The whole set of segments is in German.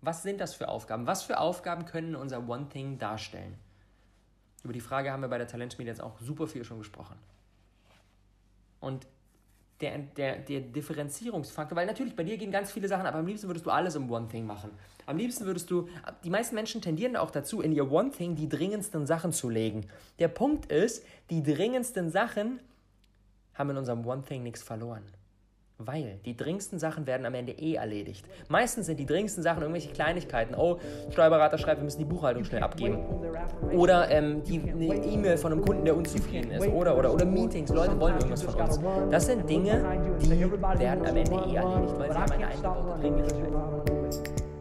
Was sind das für Aufgaben? Was für Aufgaben können unser One Thing darstellen? Über die Frage haben wir bei der Talentschmiede jetzt auch super viel schon gesprochen. Und der, der, der Differenzierungsfaktor, weil natürlich bei dir gehen ganz viele Sachen, aber am liebsten würdest du alles im One Thing machen. Am liebsten würdest du, die meisten Menschen tendieren auch dazu, in ihr One Thing die dringendsten Sachen zu legen. Der Punkt ist, die dringendsten Sachen haben in unserem One Thing nichts verloren. Weil die dringendsten Sachen werden am Ende eh erledigt. Meistens sind die dringendsten Sachen irgendwelche Kleinigkeiten. Oh, Steuerberater schreibt, wir müssen die Buchhaltung schnell abgeben. Oder ähm, die, eine E-Mail von einem Kunden, der unzufrieden ist. Oder, oder, oder Meetings, Leute wollen irgendwas von uns. Das sind Dinge, die werden am Ende eh erledigt, weil sie haben eine eingebaute Dringlichkeit.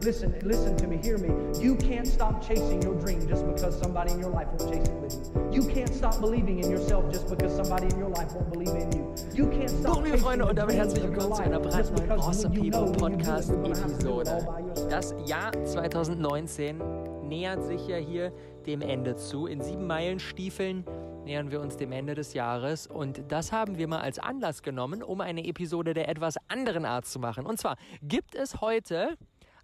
Listen, listen to me, hear me. You can't stop chasing your dream just because somebody in your life won't chase it with you. You can't stop believing in yourself just because somebody in your life won't believe in you. You can't stop Hallo liebe Freunde und damit herzlich willkommen zu einer brandneuen Awesome People Podcast Episode. Das Jahr 2019 nähert sich ja hier dem Ende zu. In sieben Meilenstiefeln nähern wir uns dem Ende des Jahres und das haben wir mal als Anlass genommen, um eine Episode der etwas anderen Art zu machen. Und zwar gibt es heute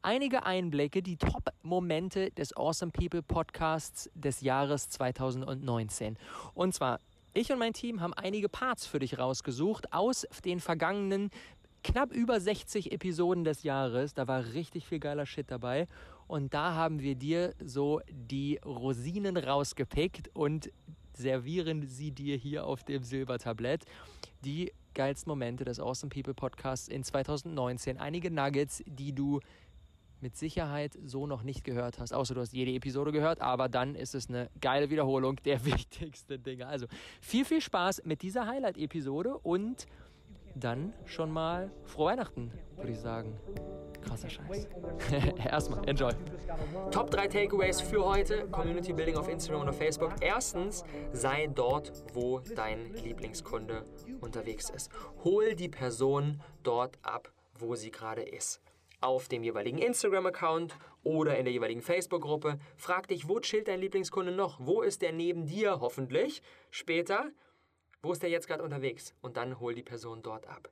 einige Einblicke, die Top-Momente des Awesome People Podcasts des Jahres 2019. Und zwar, ich und mein Team haben einige Parts für dich rausgesucht aus den vergangenen knapp über 60 Episoden des Jahres. Da war richtig viel geiler Shit dabei. Und da haben wir dir so die Rosinen rausgepickt und servieren sie dir hier auf dem Silbertablett. Die geilsten Momente des Awesome People Podcasts in 2019. Einige Nuggets, die du mit Sicherheit so noch nicht gehört hast, außer du hast jede Episode gehört, aber dann ist es eine geile Wiederholung der wichtigsten Dinge. Also viel, viel Spaß mit dieser Highlight-Episode und dann schon mal frohe Weihnachten, würde ich sagen. Krasser Scheiß. Erstmal, enjoy. Top 3 Takeaways für heute: Community Building auf Instagram und auf Facebook. Erstens, sei dort, wo dein Lieblingskunde unterwegs ist. Hol die Person dort ab, wo sie gerade ist auf dem jeweiligen Instagram-Account oder in der jeweiligen Facebook-Gruppe. Frag dich, wo chillt dein Lieblingskunde noch? Wo ist der neben dir hoffentlich später? Wo ist der jetzt gerade unterwegs? Und dann hol die Person dort ab.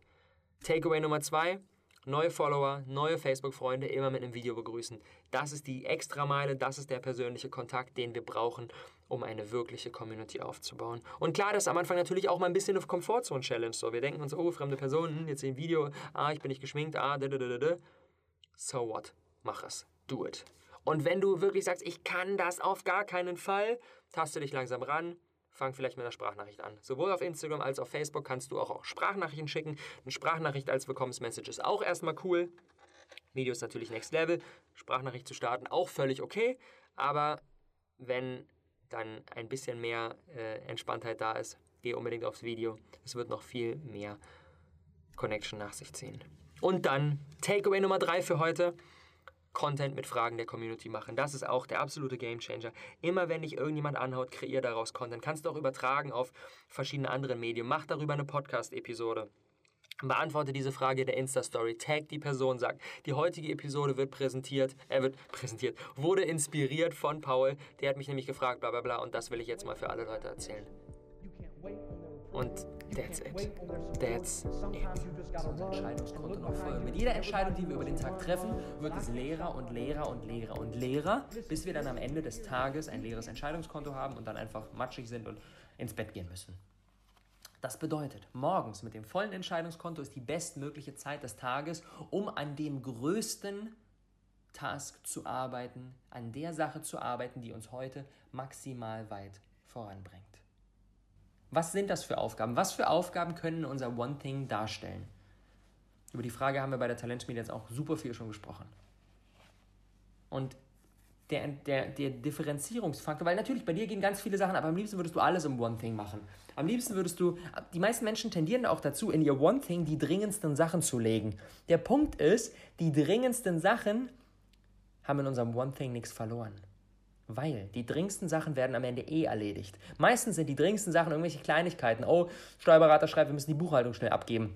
Takeaway Nummer zwei. Neue Follower, neue Facebook-Freunde immer mit einem Video begrüßen. Das ist die Extrameile, das ist der persönliche Kontakt, den wir brauchen, um eine wirkliche Community aufzubauen. Und klar, das ist am Anfang natürlich auch mal ein bisschen eine Komfortzone-Challenge. So, wir denken uns, oh, fremde Personen, jetzt im Video, ah, ich bin nicht geschminkt, ah, da, da, da, da so what? Mach es. Do it. Und wenn du wirklich sagst, ich kann das auf gar keinen Fall, taste dich langsam ran, fang vielleicht mit einer Sprachnachricht an. Sowohl auf Instagram als auch auf Facebook kannst du auch Sprachnachrichten schicken. Eine Sprachnachricht als Willkommensmessage ist auch erstmal cool. Video ist natürlich Next Level. Sprachnachricht zu starten auch völlig okay. Aber wenn dann ein bisschen mehr äh, Entspanntheit da ist, geh unbedingt aufs Video. Es wird noch viel mehr Connection nach sich ziehen. Und dann Takeaway Nummer drei für heute. Content mit Fragen der Community machen. Das ist auch der absolute Gamechanger. Immer wenn dich irgendjemand anhaut, kreier daraus Content. Kannst du auch übertragen auf verschiedene andere Medien. Mach darüber eine Podcast-Episode. Beantworte diese Frage der Insta-Story, tag die Person, sag, die heutige Episode wird präsentiert, er äh, wird präsentiert, wurde inspiriert von Paul, der hat mich nämlich gefragt, bla bla bla, und das will ich jetzt mal für alle Leute erzählen. Und that's it. That's it. Entscheidungskonto noch voll. Mit jeder Entscheidung, die wir über den Tag treffen, wird es leerer und leerer und leerer und leerer, bis wir dann am Ende des Tages ein leeres Entscheidungskonto haben und dann einfach matschig sind und ins Bett gehen müssen. Das bedeutet, morgens mit dem vollen Entscheidungskonto ist die bestmögliche Zeit des Tages, um an dem größten Task zu arbeiten, an der Sache zu arbeiten, die uns heute maximal weit voranbringt. Was sind das für Aufgaben? Was für Aufgaben können unser One Thing darstellen? Über die Frage haben wir bei der Talentschmiede jetzt auch super viel schon gesprochen. Und der, der, der Differenzierungsfaktor, weil natürlich bei dir gehen ganz viele Sachen, aber am liebsten würdest du alles im One Thing machen. Am liebsten würdest du, die meisten Menschen tendieren auch dazu, in ihr One Thing die dringendsten Sachen zu legen. Der Punkt ist, die dringendsten Sachen haben in unserem One Thing nichts verloren. Weil die dringendsten Sachen werden am Ende eh erledigt. Meistens sind die dringendsten Sachen irgendwelche Kleinigkeiten. Oh, Steuerberater schreibt, wir müssen die Buchhaltung schnell abgeben.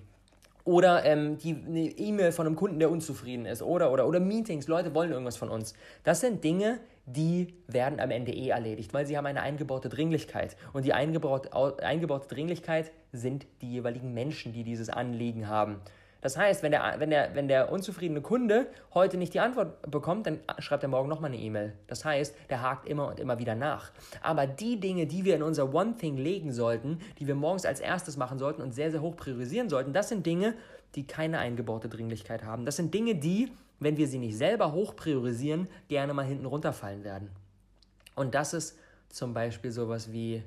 Oder ähm, die, eine E-Mail von einem Kunden, der unzufrieden ist. Oder, oder, oder Meetings, Leute wollen irgendwas von uns. Das sind Dinge, die werden am Ende eh erledigt, weil sie haben eine eingebaute Dringlichkeit. Und die eingebaute, eingebaute Dringlichkeit sind die jeweiligen Menschen, die dieses Anliegen haben. Das heißt, wenn der, wenn, der, wenn der unzufriedene Kunde heute nicht die Antwort bekommt, dann schreibt er morgen nochmal eine E-Mail. Das heißt, der hakt immer und immer wieder nach. Aber die Dinge, die wir in unser One Thing legen sollten, die wir morgens als erstes machen sollten und sehr, sehr hoch priorisieren sollten, das sind Dinge, die keine eingebaute Dringlichkeit haben. Das sind Dinge, die, wenn wir sie nicht selber hoch priorisieren, gerne mal hinten runterfallen werden. Und das ist zum Beispiel sowas wie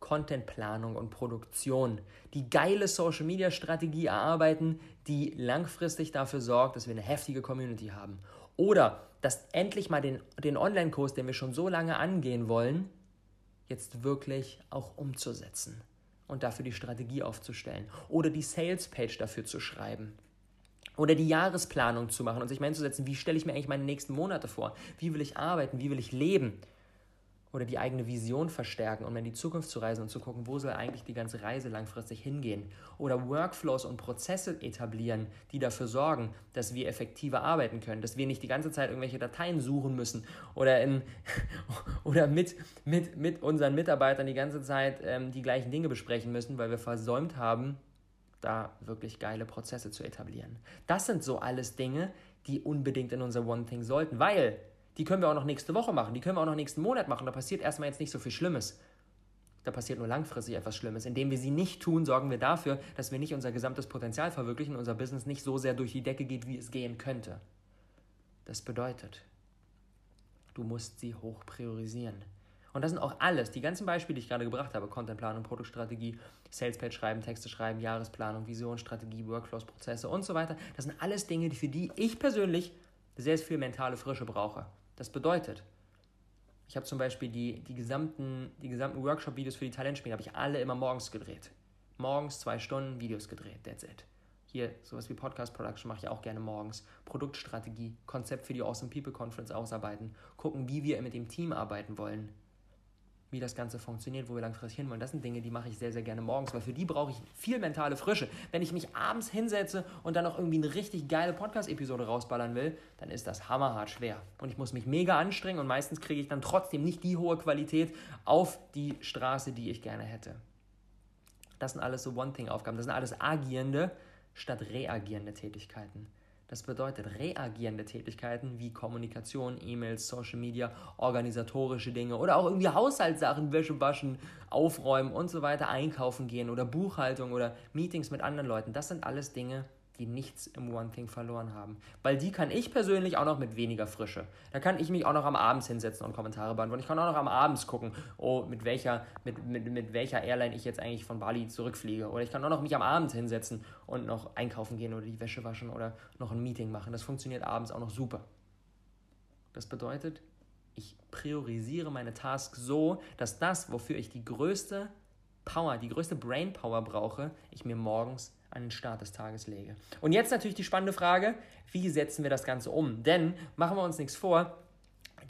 Contentplanung und Produktion, die geile Social Media Strategie erarbeiten, die langfristig dafür sorgt, dass wir eine heftige Community haben. Oder dass endlich mal den, den Online-Kurs, den wir schon so lange angehen wollen, jetzt wirklich auch umzusetzen und dafür die Strategie aufzustellen. Oder die Sales-Page dafür zu schreiben. Oder die Jahresplanung zu machen und sich mal hinzusetzen, wie stelle ich mir eigentlich meine nächsten Monate vor? Wie will ich arbeiten? Wie will ich leben? Oder die eigene Vision verstärken, um in die Zukunft zu reisen und zu gucken, wo soll eigentlich die ganze Reise langfristig hingehen. Oder Workflows und Prozesse etablieren, die dafür sorgen, dass wir effektiver arbeiten können, dass wir nicht die ganze Zeit irgendwelche Dateien suchen müssen oder, in, oder mit, mit, mit unseren Mitarbeitern die ganze Zeit ähm, die gleichen Dinge besprechen müssen, weil wir versäumt haben, da wirklich geile Prozesse zu etablieren. Das sind so alles Dinge, die unbedingt in unser One Thing sollten, weil die können wir auch noch nächste Woche machen, die können wir auch noch nächsten Monat machen. Da passiert erstmal jetzt nicht so viel Schlimmes. Da passiert nur langfristig etwas Schlimmes. Indem wir sie nicht tun, sorgen wir dafür, dass wir nicht unser gesamtes Potenzial verwirklichen, unser Business nicht so sehr durch die Decke geht, wie es gehen könnte. Das bedeutet, du musst sie hoch priorisieren. Und das sind auch alles, die ganzen Beispiele, die ich gerade gebracht habe, Contentplanung, Produktstrategie, Salespage schreiben, Texte schreiben, Jahresplanung, Vision, Strategie, Workflows, Prozesse und so weiter. Das sind alles Dinge, für die ich persönlich sehr viel mentale Frische brauche. Das bedeutet, ich habe zum Beispiel die, die gesamten, die gesamten Workshop-Videos für die Talentspiele, habe ich alle immer morgens gedreht. Morgens zwei Stunden Videos gedreht, that's it. Hier, sowas wie Podcast Production mache ich auch gerne morgens. Produktstrategie, Konzept für die Awesome People Conference ausarbeiten, gucken, wie wir mit dem Team arbeiten wollen wie das Ganze funktioniert, wo wir langfristig hinwollen. Das sind Dinge, die mache ich sehr, sehr gerne morgens, weil für die brauche ich viel mentale Frische. Wenn ich mich abends hinsetze und dann noch irgendwie eine richtig geile Podcast-Episode rausballern will, dann ist das hammerhart schwer. Und ich muss mich mega anstrengen und meistens kriege ich dann trotzdem nicht die hohe Qualität auf die Straße, die ich gerne hätte. Das sind alles so One-Thing-Aufgaben. Das sind alles agierende statt reagierende Tätigkeiten. Das bedeutet reagierende Tätigkeiten wie Kommunikation, E-Mails, Social Media, organisatorische Dinge oder auch irgendwie Haushaltssachen, Wäsche waschen, aufräumen und so weiter, einkaufen gehen oder Buchhaltung oder Meetings mit anderen Leuten. Das sind alles Dinge, die nichts im One Thing verloren haben. Weil die kann ich persönlich auch noch mit weniger Frische. Da kann ich mich auch noch am Abend hinsetzen und Kommentare beantworten. Ich kann auch noch am Abend gucken, oh, mit welcher, mit, mit, mit welcher Airline ich jetzt eigentlich von Bali zurückfliege. Oder ich kann auch noch mich am Abend hinsetzen und noch einkaufen gehen oder die Wäsche waschen oder noch ein Meeting machen. Das funktioniert abends auch noch super. Das bedeutet, ich priorisiere meine Tasks so, dass das, wofür ich die größte Power, die größte Brain Power brauche, ich mir morgens an den Start des Tages lege. Und jetzt natürlich die spannende Frage, wie setzen wir das Ganze um? Denn machen wir uns nichts vor,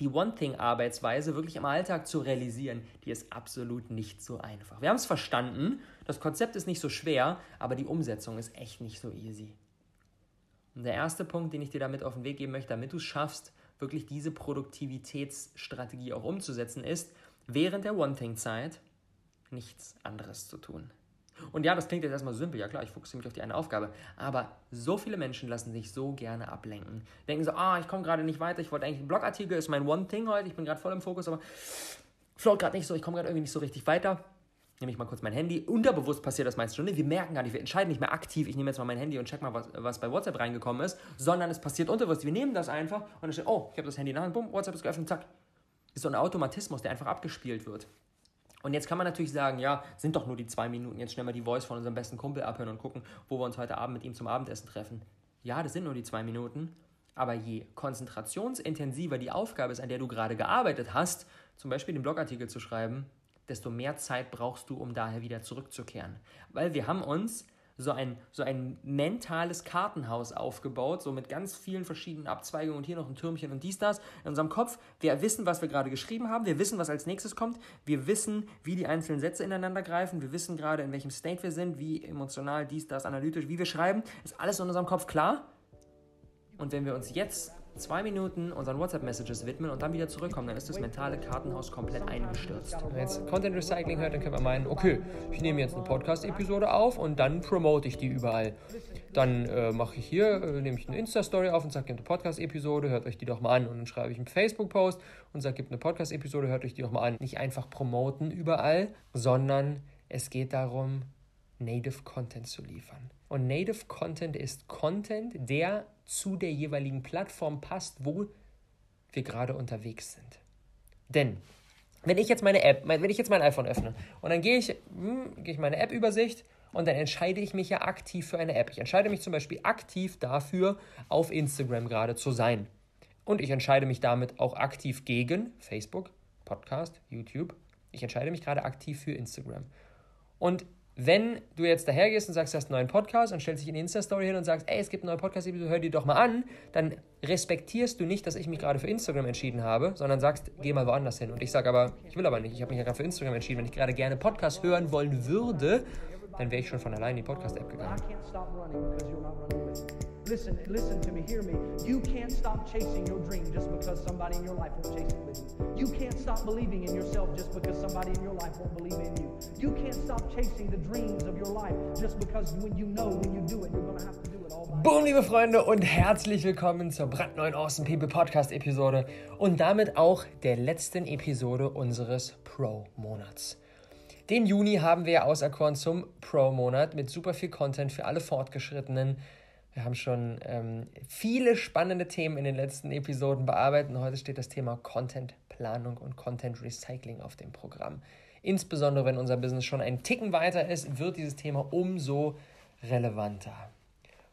die One-Thing-Arbeitsweise wirklich im Alltag zu realisieren, die ist absolut nicht so einfach. Wir haben es verstanden, das Konzept ist nicht so schwer, aber die Umsetzung ist echt nicht so easy. Und der erste Punkt, den ich dir damit auf den Weg geben möchte, damit du es schaffst, wirklich diese Produktivitätsstrategie auch umzusetzen, ist, während der One-Thing-Zeit nichts anderes zu tun. Und ja, das klingt jetzt erstmal simpel, ja klar, ich fokussiere mich auf die eine Aufgabe. Aber so viele Menschen lassen sich so gerne ablenken. Denken so, ah, ich komme gerade nicht weiter, ich wollte eigentlich einen Blogartikel, ist mein One-Thing heute, ich bin gerade voll im Fokus, aber float gerade nicht so, ich komme gerade irgendwie nicht so richtig weiter. Nehme ich mal kurz mein Handy. Unterbewusst passiert das meistens schon. Wir merken gar nicht, wir entscheiden nicht mehr aktiv, ich nehme jetzt mal mein Handy und check mal, was, was bei WhatsApp reingekommen ist, sondern es passiert unterbewusst. Wir nehmen das einfach und dann steht, oh, ich habe das Handy in der Hand, bumm, WhatsApp ist geöffnet, zack. Ist so ein Automatismus, der einfach abgespielt wird. Und jetzt kann man natürlich sagen, ja, sind doch nur die zwei Minuten, jetzt schnell mal die Voice von unserem besten Kumpel abhören und gucken, wo wir uns heute Abend mit ihm zum Abendessen treffen. Ja, das sind nur die zwei Minuten, aber je konzentrationsintensiver die Aufgabe ist, an der du gerade gearbeitet hast, zum Beispiel den Blogartikel zu schreiben, desto mehr Zeit brauchst du, um daher wieder zurückzukehren. Weil wir haben uns so ein, so ein mentales Kartenhaus aufgebaut, so mit ganz vielen verschiedenen Abzweigungen und hier noch ein Türmchen und dies, das in unserem Kopf. Wir wissen, was wir gerade geschrieben haben, wir wissen, was als nächstes kommt, wir wissen, wie die einzelnen Sätze ineinander greifen, wir wissen gerade, in welchem State wir sind, wie emotional, dies, das, analytisch, wie wir schreiben, ist alles in unserem Kopf klar. Und wenn wir uns jetzt zwei Minuten unseren WhatsApp-Messages widmen und dann wieder zurückkommen, dann ist das mentale Kartenhaus komplett eingestürzt. Wenn man jetzt Content Recycling hört, dann könnte man meinen, okay, ich nehme jetzt eine Podcast-Episode auf und dann promote ich die überall. Dann äh, mache ich hier, äh, nehme ich eine Insta-Story auf und sage, gibt eine Podcast-Episode, hört euch die doch mal an. Und dann schreibe ich einen Facebook-Post und sage, gibt eine Podcast-Episode, hört euch die doch mal an. Nicht einfach promoten überall, sondern es geht darum, Native Content zu liefern. Und Native Content ist Content, der zu der jeweiligen Plattform passt, wo wir gerade unterwegs sind. Denn wenn ich jetzt meine App, wenn ich jetzt mein iPhone öffne und dann gehe ich, hm, gehe ich meine App-Übersicht und dann entscheide ich mich ja aktiv für eine App. Ich entscheide mich zum Beispiel aktiv dafür, auf Instagram gerade zu sein. Und ich entscheide mich damit auch aktiv gegen Facebook, Podcast, YouTube. Ich entscheide mich gerade aktiv für Instagram. Und wenn du jetzt dahergehst und sagst, du hast einen neuen Podcast und stellst dich in die Insta-Story hin und sagst, ey, es gibt einen neuen Podcast, hör dir doch mal an, dann respektierst du nicht, dass ich mich gerade für Instagram entschieden habe, sondern sagst, geh mal woanders hin. Und ich sage aber, ich will aber nicht, ich habe mich ja gerade für Instagram entschieden. Wenn ich gerade gerne Podcast hören wollen würde, dann wäre ich schon von allein in die Podcast-App gegangen. Listen, listen to me, hear me. You can't stop chasing your dream just because somebody in your life won't chase it with you. You can't stop believing in yourself just because somebody in your life won't believe in you. You can't stop chasing the dreams of your life just because when you know when you do it, you're to have to do it all by Boom, liebe Freunde, und herzlich willkommen zur brandneuen Awesome People Podcast Episode und damit auch der letzten Episode unseres Pro-Monats. Den Juni haben wir auserkoren zum Pro-Monat mit super viel Content für alle Fortgeschrittenen wir haben schon ähm, viele spannende Themen in den letzten Episoden bearbeitet heute steht das Thema Contentplanung und Content Recycling auf dem Programm. Insbesondere wenn unser Business schon einen Ticken weiter ist, wird dieses Thema umso relevanter.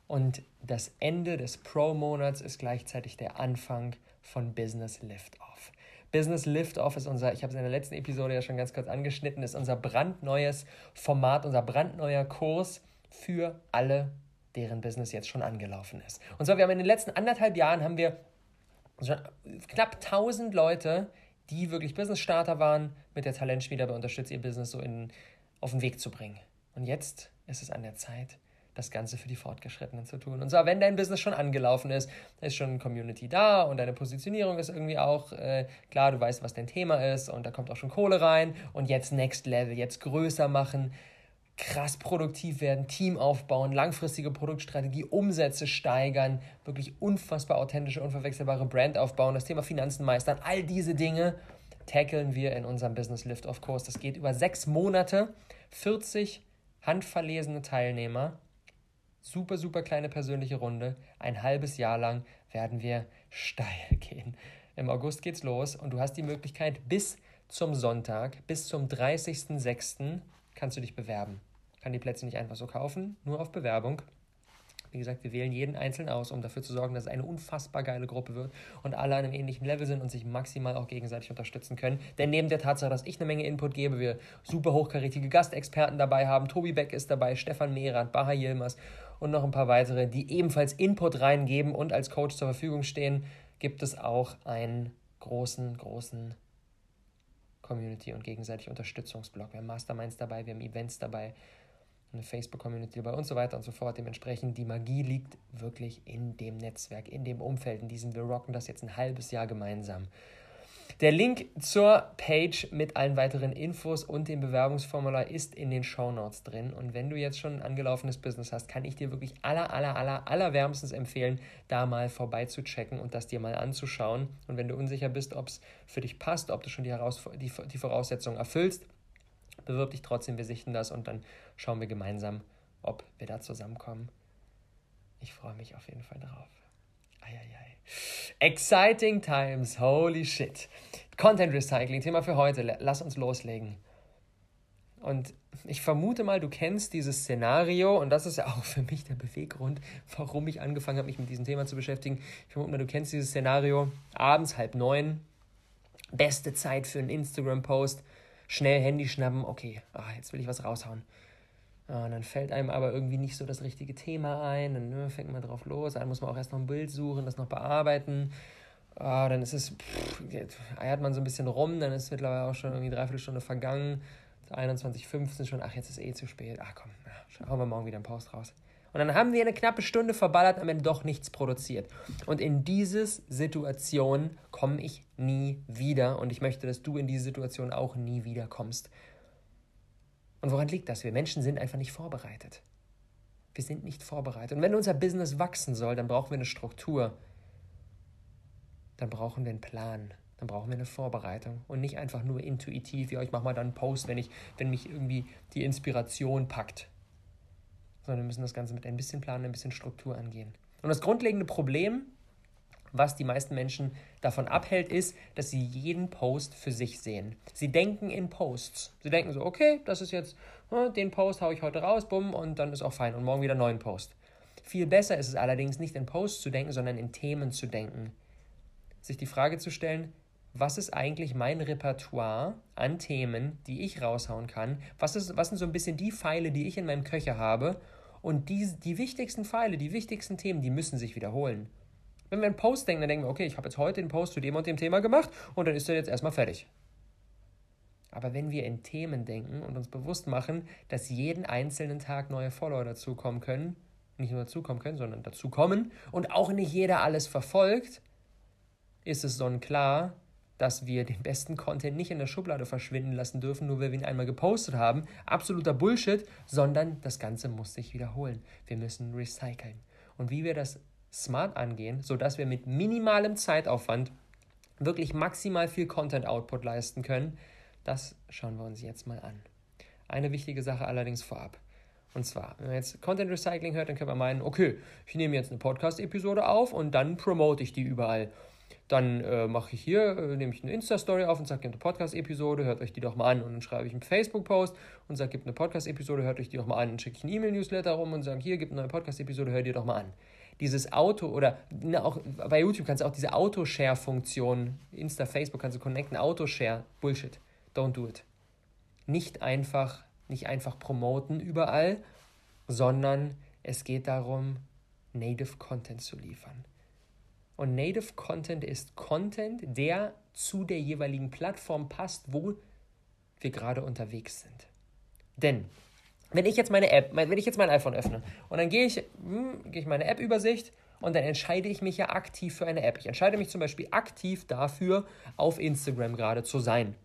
Und das Ende des Pro-Monats ist gleichzeitig der Anfang von Business Liftoff. Business Liftoff ist unser, ich habe es in der letzten Episode ja schon ganz kurz angeschnitten, ist unser brandneues Format, unser brandneuer Kurs für alle deren Business jetzt schon angelaufen ist. Und zwar, wir haben in den letzten anderthalb Jahren haben wir knapp 1000 Leute, die wirklich Business-Starter waren, mit der Talentschmiede dabei unterstützt, ihr Business so in, auf den Weg zu bringen. Und jetzt ist es an der Zeit, das Ganze für die Fortgeschrittenen zu tun. Und zwar, wenn dein Business schon angelaufen ist, ist schon eine Community da und deine Positionierung ist irgendwie auch äh, klar, du weißt, was dein Thema ist und da kommt auch schon Kohle rein und jetzt Next Level, jetzt größer machen, krass produktiv werden, Team aufbauen, langfristige Produktstrategie, Umsätze steigern, wirklich unfassbar authentische, unverwechselbare Brand aufbauen, das Thema Finanzen meistern, all diese Dinge tackeln wir in unserem Business Lift of Kurs. Das geht über sechs Monate, 40 handverlesene Teilnehmer, super, super kleine persönliche Runde, ein halbes Jahr lang werden wir steil gehen. Im August geht's los und du hast die Möglichkeit bis zum Sonntag, bis zum 30.06. kannst du dich bewerben kann die Plätze nicht einfach so kaufen, nur auf Bewerbung. Wie gesagt, wir wählen jeden einzeln aus, um dafür zu sorgen, dass es eine unfassbar geile Gruppe wird und alle an einem ähnlichen Level sind und sich maximal auch gegenseitig unterstützen können. Denn neben der Tatsache, dass ich eine Menge Input gebe, wir super hochkarätige Gastexperten dabei haben, Tobi Beck ist dabei, Stefan Mehrath, Baha Yilmaz und noch ein paar weitere, die ebenfalls Input reingeben und als Coach zur Verfügung stehen, gibt es auch einen großen, großen Community- und gegenseitig Unterstützungsblock. Wir haben Masterminds dabei, wir haben Events dabei, eine Facebook-Community dabei und so weiter und so fort. Dementsprechend, die Magie liegt wirklich in dem Netzwerk, in dem Umfeld, in diesem, wir rocken das jetzt ein halbes Jahr gemeinsam. Der Link zur Page mit allen weiteren Infos und dem Bewerbungsformular ist in den Show Notes drin. Und wenn du jetzt schon ein angelaufenes Business hast, kann ich dir wirklich aller, aller, aller, aller wärmstens empfehlen, da mal vorbeizuchecken und das dir mal anzuschauen. Und wenn du unsicher bist, ob es für dich passt, ob du schon die, Heraus die, die Voraussetzungen erfüllst, bewirb dich trotzdem, wir sichten das und dann schauen wir gemeinsam, ob wir da zusammenkommen. Ich freue mich auf jeden Fall drauf. Eieiei. Exciting times, holy shit. Content Recycling, Thema für heute. Lass uns loslegen. Und ich vermute mal, du kennst dieses Szenario und das ist ja auch für mich der Beweggrund, warum ich angefangen habe, mich mit diesem Thema zu beschäftigen. Ich vermute mal, du kennst dieses Szenario. Abends halb neun, beste Zeit für einen Instagram-Post schnell Handy schnappen, okay, ach, jetzt will ich was raushauen. Und dann fällt einem aber irgendwie nicht so das richtige Thema ein, dann ne, fängt man drauf los, dann muss man auch erst noch ein Bild suchen, das noch bearbeiten. Oh, dann ist es, pff, eiert man so ein bisschen rum, dann ist mittlerweile auch schon irgendwie dreiviertel Stunde vergangen. 21.15 schon, ach, jetzt ist eh zu spät. Ach komm, ja, hauen wir morgen wieder einen Post raus. Und dann haben wir eine knappe Stunde verballert, am Ende doch nichts produziert. Und in diese Situation komme ich nie wieder. Und ich möchte, dass du in diese Situation auch nie wieder kommst. Und woran liegt das? Wir Menschen sind einfach nicht vorbereitet. Wir sind nicht vorbereitet. Und wenn unser Business wachsen soll, dann brauchen wir eine Struktur. Dann brauchen wir einen Plan. Dann brauchen wir eine Vorbereitung und nicht einfach nur intuitiv, ja, ich mache mal dann einen Post, wenn, ich, wenn mich irgendwie die Inspiration packt. Sondern wir müssen das Ganze mit ein bisschen Plan, ein bisschen Struktur angehen. Und das grundlegende Problem, was die meisten Menschen davon abhält, ist, dass sie jeden Post für sich sehen. Sie denken in Posts. Sie denken so, okay, das ist jetzt, hm, den Post haue ich heute raus, bumm, und dann ist auch fein. Und morgen wieder einen neuen Post. Viel besser ist es allerdings nicht in Posts zu denken, sondern in Themen zu denken. Sich die Frage zu stellen, was ist eigentlich mein Repertoire an Themen, die ich raushauen kann? Was, ist, was sind so ein bisschen die Pfeile, die ich in meinem Köcher habe? Und die, die wichtigsten Pfeile, die wichtigsten Themen, die müssen sich wiederholen. Wenn wir einen Post denken, dann denken wir, okay, ich habe jetzt heute den Post zu dem und dem Thema gemacht und dann ist er jetzt erstmal fertig. Aber wenn wir in Themen denken und uns bewusst machen, dass jeden einzelnen Tag neue Follower dazukommen können, nicht nur dazukommen können, sondern dazukommen und auch nicht jeder alles verfolgt, ist es sonnenklar, dass wir den besten Content nicht in der Schublade verschwinden lassen dürfen, nur weil wir ihn einmal gepostet haben. Absoluter Bullshit, sondern das Ganze muss sich wiederholen. Wir müssen recyceln. Und wie wir das smart angehen, sodass wir mit minimalem Zeitaufwand wirklich maximal viel Content-Output leisten können, das schauen wir uns jetzt mal an. Eine wichtige Sache allerdings vorab. Und zwar, wenn man jetzt Content Recycling hört, dann können wir meinen, okay, ich nehme jetzt eine Podcast-Episode auf und dann promote ich die überall. Dann äh, mache ich hier, äh, nehme ich eine Insta-Story auf und sage, gibt eine Podcast-Episode, hört euch die doch mal an. Und dann schreibe ich einen Facebook-Post und sage, gibt eine Podcast-Episode, hört euch die doch mal an. Und schicke ich einen E-Mail-Newsletter rum und sage, hier, gibt eine neue Podcast-Episode, hört ihr doch mal an. Dieses Auto oder na, auch bei YouTube kannst du auch diese Auto-Share-Funktion, Insta, Facebook kannst du connecten, Auto-Share, Bullshit. Don't do it. Nicht einfach, nicht einfach promoten überall, sondern es geht darum, Native Content zu liefern. Und Native Content ist Content, der zu der jeweiligen Plattform passt, wo wir gerade unterwegs sind. Denn wenn ich jetzt meine App, wenn ich jetzt mein iPhone öffne und dann gehe ich, hm, gehe ich meine App-Übersicht und dann entscheide ich mich ja aktiv für eine App. Ich entscheide mich zum Beispiel aktiv dafür, auf Instagram gerade zu sein.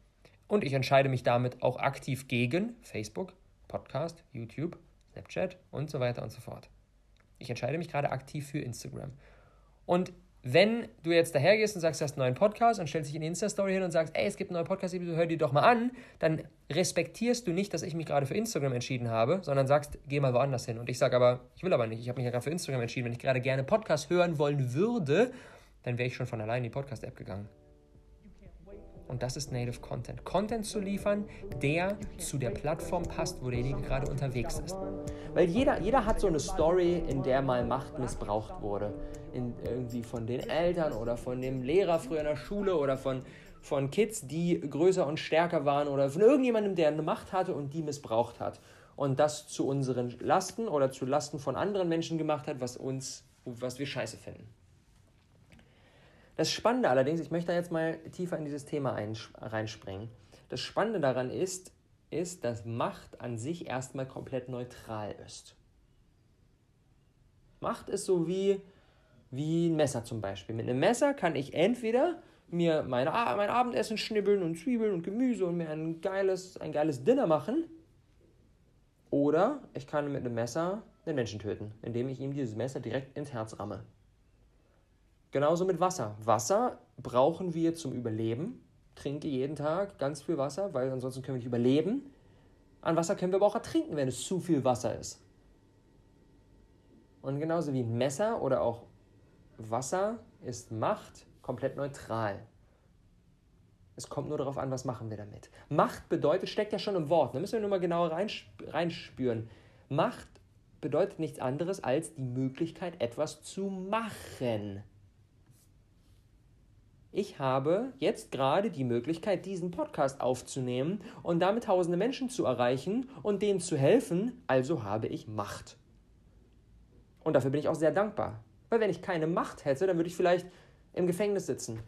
Und ich entscheide mich damit auch aktiv gegen Facebook, Podcast, YouTube, Snapchat und so weiter und so fort. Ich entscheide mich gerade aktiv für Instagram. Und wenn du jetzt dahergehst und sagst, du hast einen neuen Podcast und stellst dich in die Insta-Story hin und sagst, ey, es gibt eine neue Podcast-Episode, hör die doch mal an, dann respektierst du nicht, dass ich mich gerade für Instagram entschieden habe, sondern sagst, geh mal woanders hin. Und ich sage aber, ich will aber nicht, ich habe mich ja gerade für Instagram entschieden. Wenn ich gerade gerne Podcast hören wollen würde, dann wäre ich schon von allein in die Podcast-App gegangen. Und das ist Native Content. Content zu liefern, der zu der Plattform passt, wo derjenige gerade unterwegs ist. Weil jeder, jeder hat so eine Story, in der mal Macht missbraucht wurde. In, irgendwie von den Eltern oder von dem Lehrer früher in der Schule oder von, von Kids, die größer und stärker waren oder von irgendjemandem, der eine Macht hatte und die missbraucht hat. Und das zu unseren Lasten oder zu Lasten von anderen Menschen gemacht hat, was uns, was wir scheiße finden. Das Spannende allerdings, ich möchte da jetzt mal tiefer in dieses Thema reinspringen. Das Spannende daran ist, ist, dass Macht an sich erstmal komplett neutral ist. Macht ist so wie, wie ein Messer zum Beispiel. Mit einem Messer kann ich entweder mir meine, mein Abendessen schnibbeln und Zwiebeln und Gemüse und mir ein geiles, ein geiles Dinner machen. Oder ich kann mit einem Messer den Menschen töten, indem ich ihm dieses Messer direkt ins Herz ramme. Genauso mit Wasser. Wasser brauchen wir zum Überleben. Trinke jeden Tag ganz viel Wasser, weil ansonsten können wir nicht überleben. An Wasser können wir aber auch ertrinken, wenn es zu viel Wasser ist. Und genauso wie ein Messer oder auch Wasser ist Macht komplett neutral. Es kommt nur darauf an, was machen wir damit. Macht bedeutet, steckt ja schon im Wort, da müssen wir nur mal genauer reinspüren. Macht bedeutet nichts anderes als die Möglichkeit, etwas zu machen. Ich habe jetzt gerade die Möglichkeit, diesen Podcast aufzunehmen und damit tausende Menschen zu erreichen und denen zu helfen, also habe ich Macht. Und dafür bin ich auch sehr dankbar. Weil wenn ich keine Macht hätte, dann würde ich vielleicht im Gefängnis sitzen.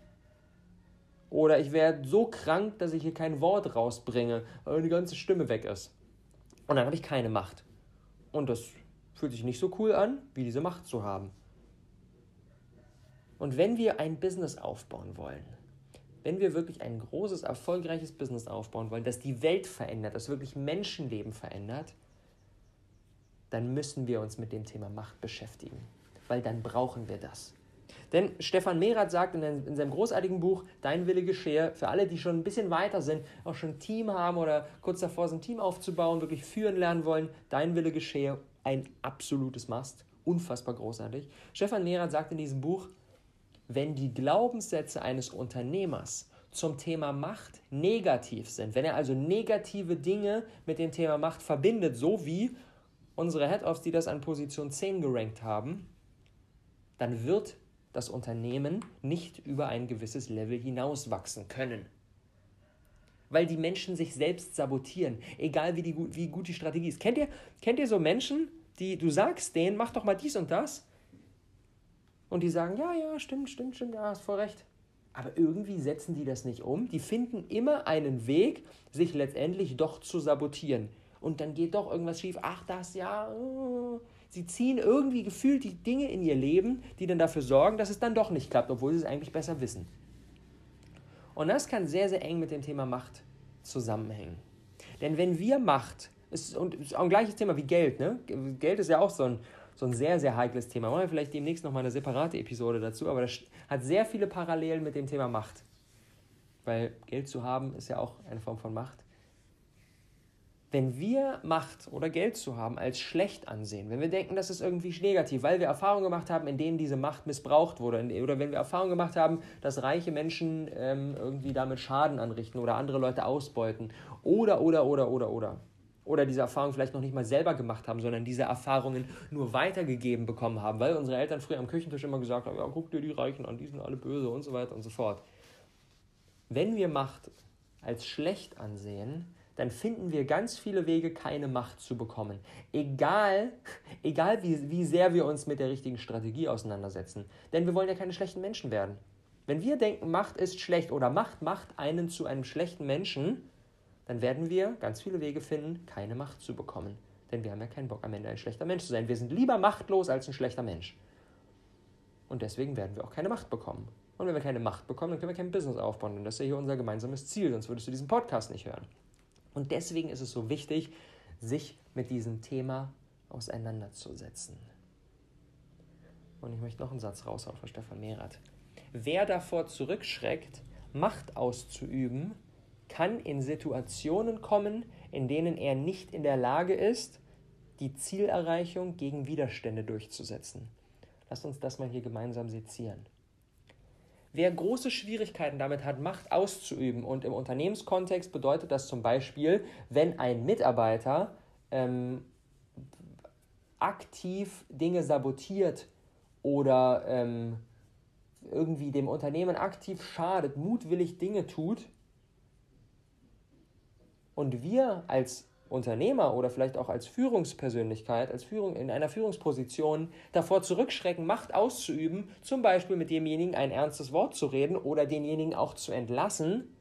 Oder ich wäre so krank, dass ich hier kein Wort rausbringe, weil die ganze Stimme weg ist. Und dann habe ich keine Macht. Und das fühlt sich nicht so cool an, wie diese Macht zu haben. Und wenn wir ein Business aufbauen wollen, wenn wir wirklich ein großes, erfolgreiches Business aufbauen wollen, das die Welt verändert, das wirklich Menschenleben verändert, dann müssen wir uns mit dem Thema Macht beschäftigen, weil dann brauchen wir das. Denn Stefan Merath sagt in, in, seinem großartigen Buch Dein Wille geschehe, für alle, die schon ein bisschen weiter sind, auch schon ein Team haben oder kurz davor sind, ein Team aufzubauen, wirklich führen lernen wollen, Dein Wille geschehe, ein absolutes Must, unfassbar großartig. Stefan Merath sagt in diesem Buch, wenn die Glaubenssätze eines Unternehmers zum Thema Macht negativ sind, wenn er also negative Dinge mit dem Thema Macht verbindet, so wie unsere Head-Offs, die das an Position 10 gerankt haben, dann wird das Unternehmen nicht über ein gewisses Level hinauswachsen können. Weil die Menschen sich selbst sabotieren, egal wie, die, wie gut die Strategie ist. Kennt ihr, kennt ihr so Menschen, die du sagst denen, mach doch mal dies und das? Und die sagen, ja, ja, stimmt, stimmt, stimmt, ja, hast voll recht. Aber irgendwie setzen die das nicht um. Die finden immer einen Weg, sich letztendlich doch zu sabotieren. Und dann geht doch irgendwas schief. Ach, das, ja. Uh. Sie ziehen irgendwie gefühlt die Dinge in ihr Leben, die dann dafür sorgen, dass es dann doch nicht klappt, obwohl sie es eigentlich besser wissen. Und das kann sehr, sehr eng mit dem Thema Macht zusammenhängen. Denn wenn wir Macht, ist, und ist auch ein gleiches Thema wie Geld, ne? Geld ist ja auch so ein, so ein sehr, sehr heikles Thema. Machen wir vielleicht demnächst nochmal eine separate Episode dazu, aber das hat sehr viele Parallelen mit dem Thema Macht. Weil Geld zu haben ist ja auch eine Form von Macht wenn wir Macht oder Geld zu haben als schlecht ansehen, wenn wir denken, das ist irgendwie negativ, weil wir Erfahrungen gemacht haben, in denen diese Macht missbraucht wurde, oder wenn wir Erfahrungen gemacht haben, dass reiche Menschen ähm, irgendwie damit Schaden anrichten oder andere Leute ausbeuten, oder, oder, oder, oder, oder. Oder diese Erfahrungen vielleicht noch nicht mal selber gemacht haben, sondern diese Erfahrungen nur weitergegeben bekommen haben, weil unsere Eltern früher am Küchentisch immer gesagt haben, ja, guck dir die Reichen an, die sind alle böse und so weiter und so fort. Wenn wir Macht als schlecht ansehen, dann finden wir ganz viele Wege, keine Macht zu bekommen. Egal, egal wie, wie sehr wir uns mit der richtigen Strategie auseinandersetzen. Denn wir wollen ja keine schlechten Menschen werden. Wenn wir denken, Macht ist schlecht oder Macht macht einen zu einem schlechten Menschen, dann werden wir ganz viele Wege finden, keine Macht zu bekommen. Denn wir haben ja keinen Bock, am Ende ein schlechter Mensch zu sein. Wir sind lieber machtlos als ein schlechter Mensch. Und deswegen werden wir auch keine Macht bekommen. Und wenn wir keine Macht bekommen, dann können wir kein Business aufbauen. Und das ist ja hier unser gemeinsames Ziel, sonst würdest du diesen Podcast nicht hören. Und deswegen ist es so wichtig, sich mit diesem Thema auseinanderzusetzen. Und ich möchte noch einen Satz raushauen von Stefan Merath. Wer davor zurückschreckt, Macht auszuüben, kann in Situationen kommen, in denen er nicht in der Lage ist, die Zielerreichung gegen Widerstände durchzusetzen. Lasst uns das mal hier gemeinsam sezieren. Wer große Schwierigkeiten damit hat, Macht auszuüben und im Unternehmenskontext bedeutet das zum Beispiel, wenn ein Mitarbeiter ähm, aktiv Dinge sabotiert oder ähm, irgendwie dem Unternehmen aktiv schadet, mutwillig Dinge tut und wir als Unternehmer oder vielleicht auch als Führungspersönlichkeit, als Führung in einer Führungsposition davor zurückschrecken, Macht auszuüben, zum Beispiel mit demjenigen ein ernstes Wort zu reden oder denjenigen auch zu entlassen,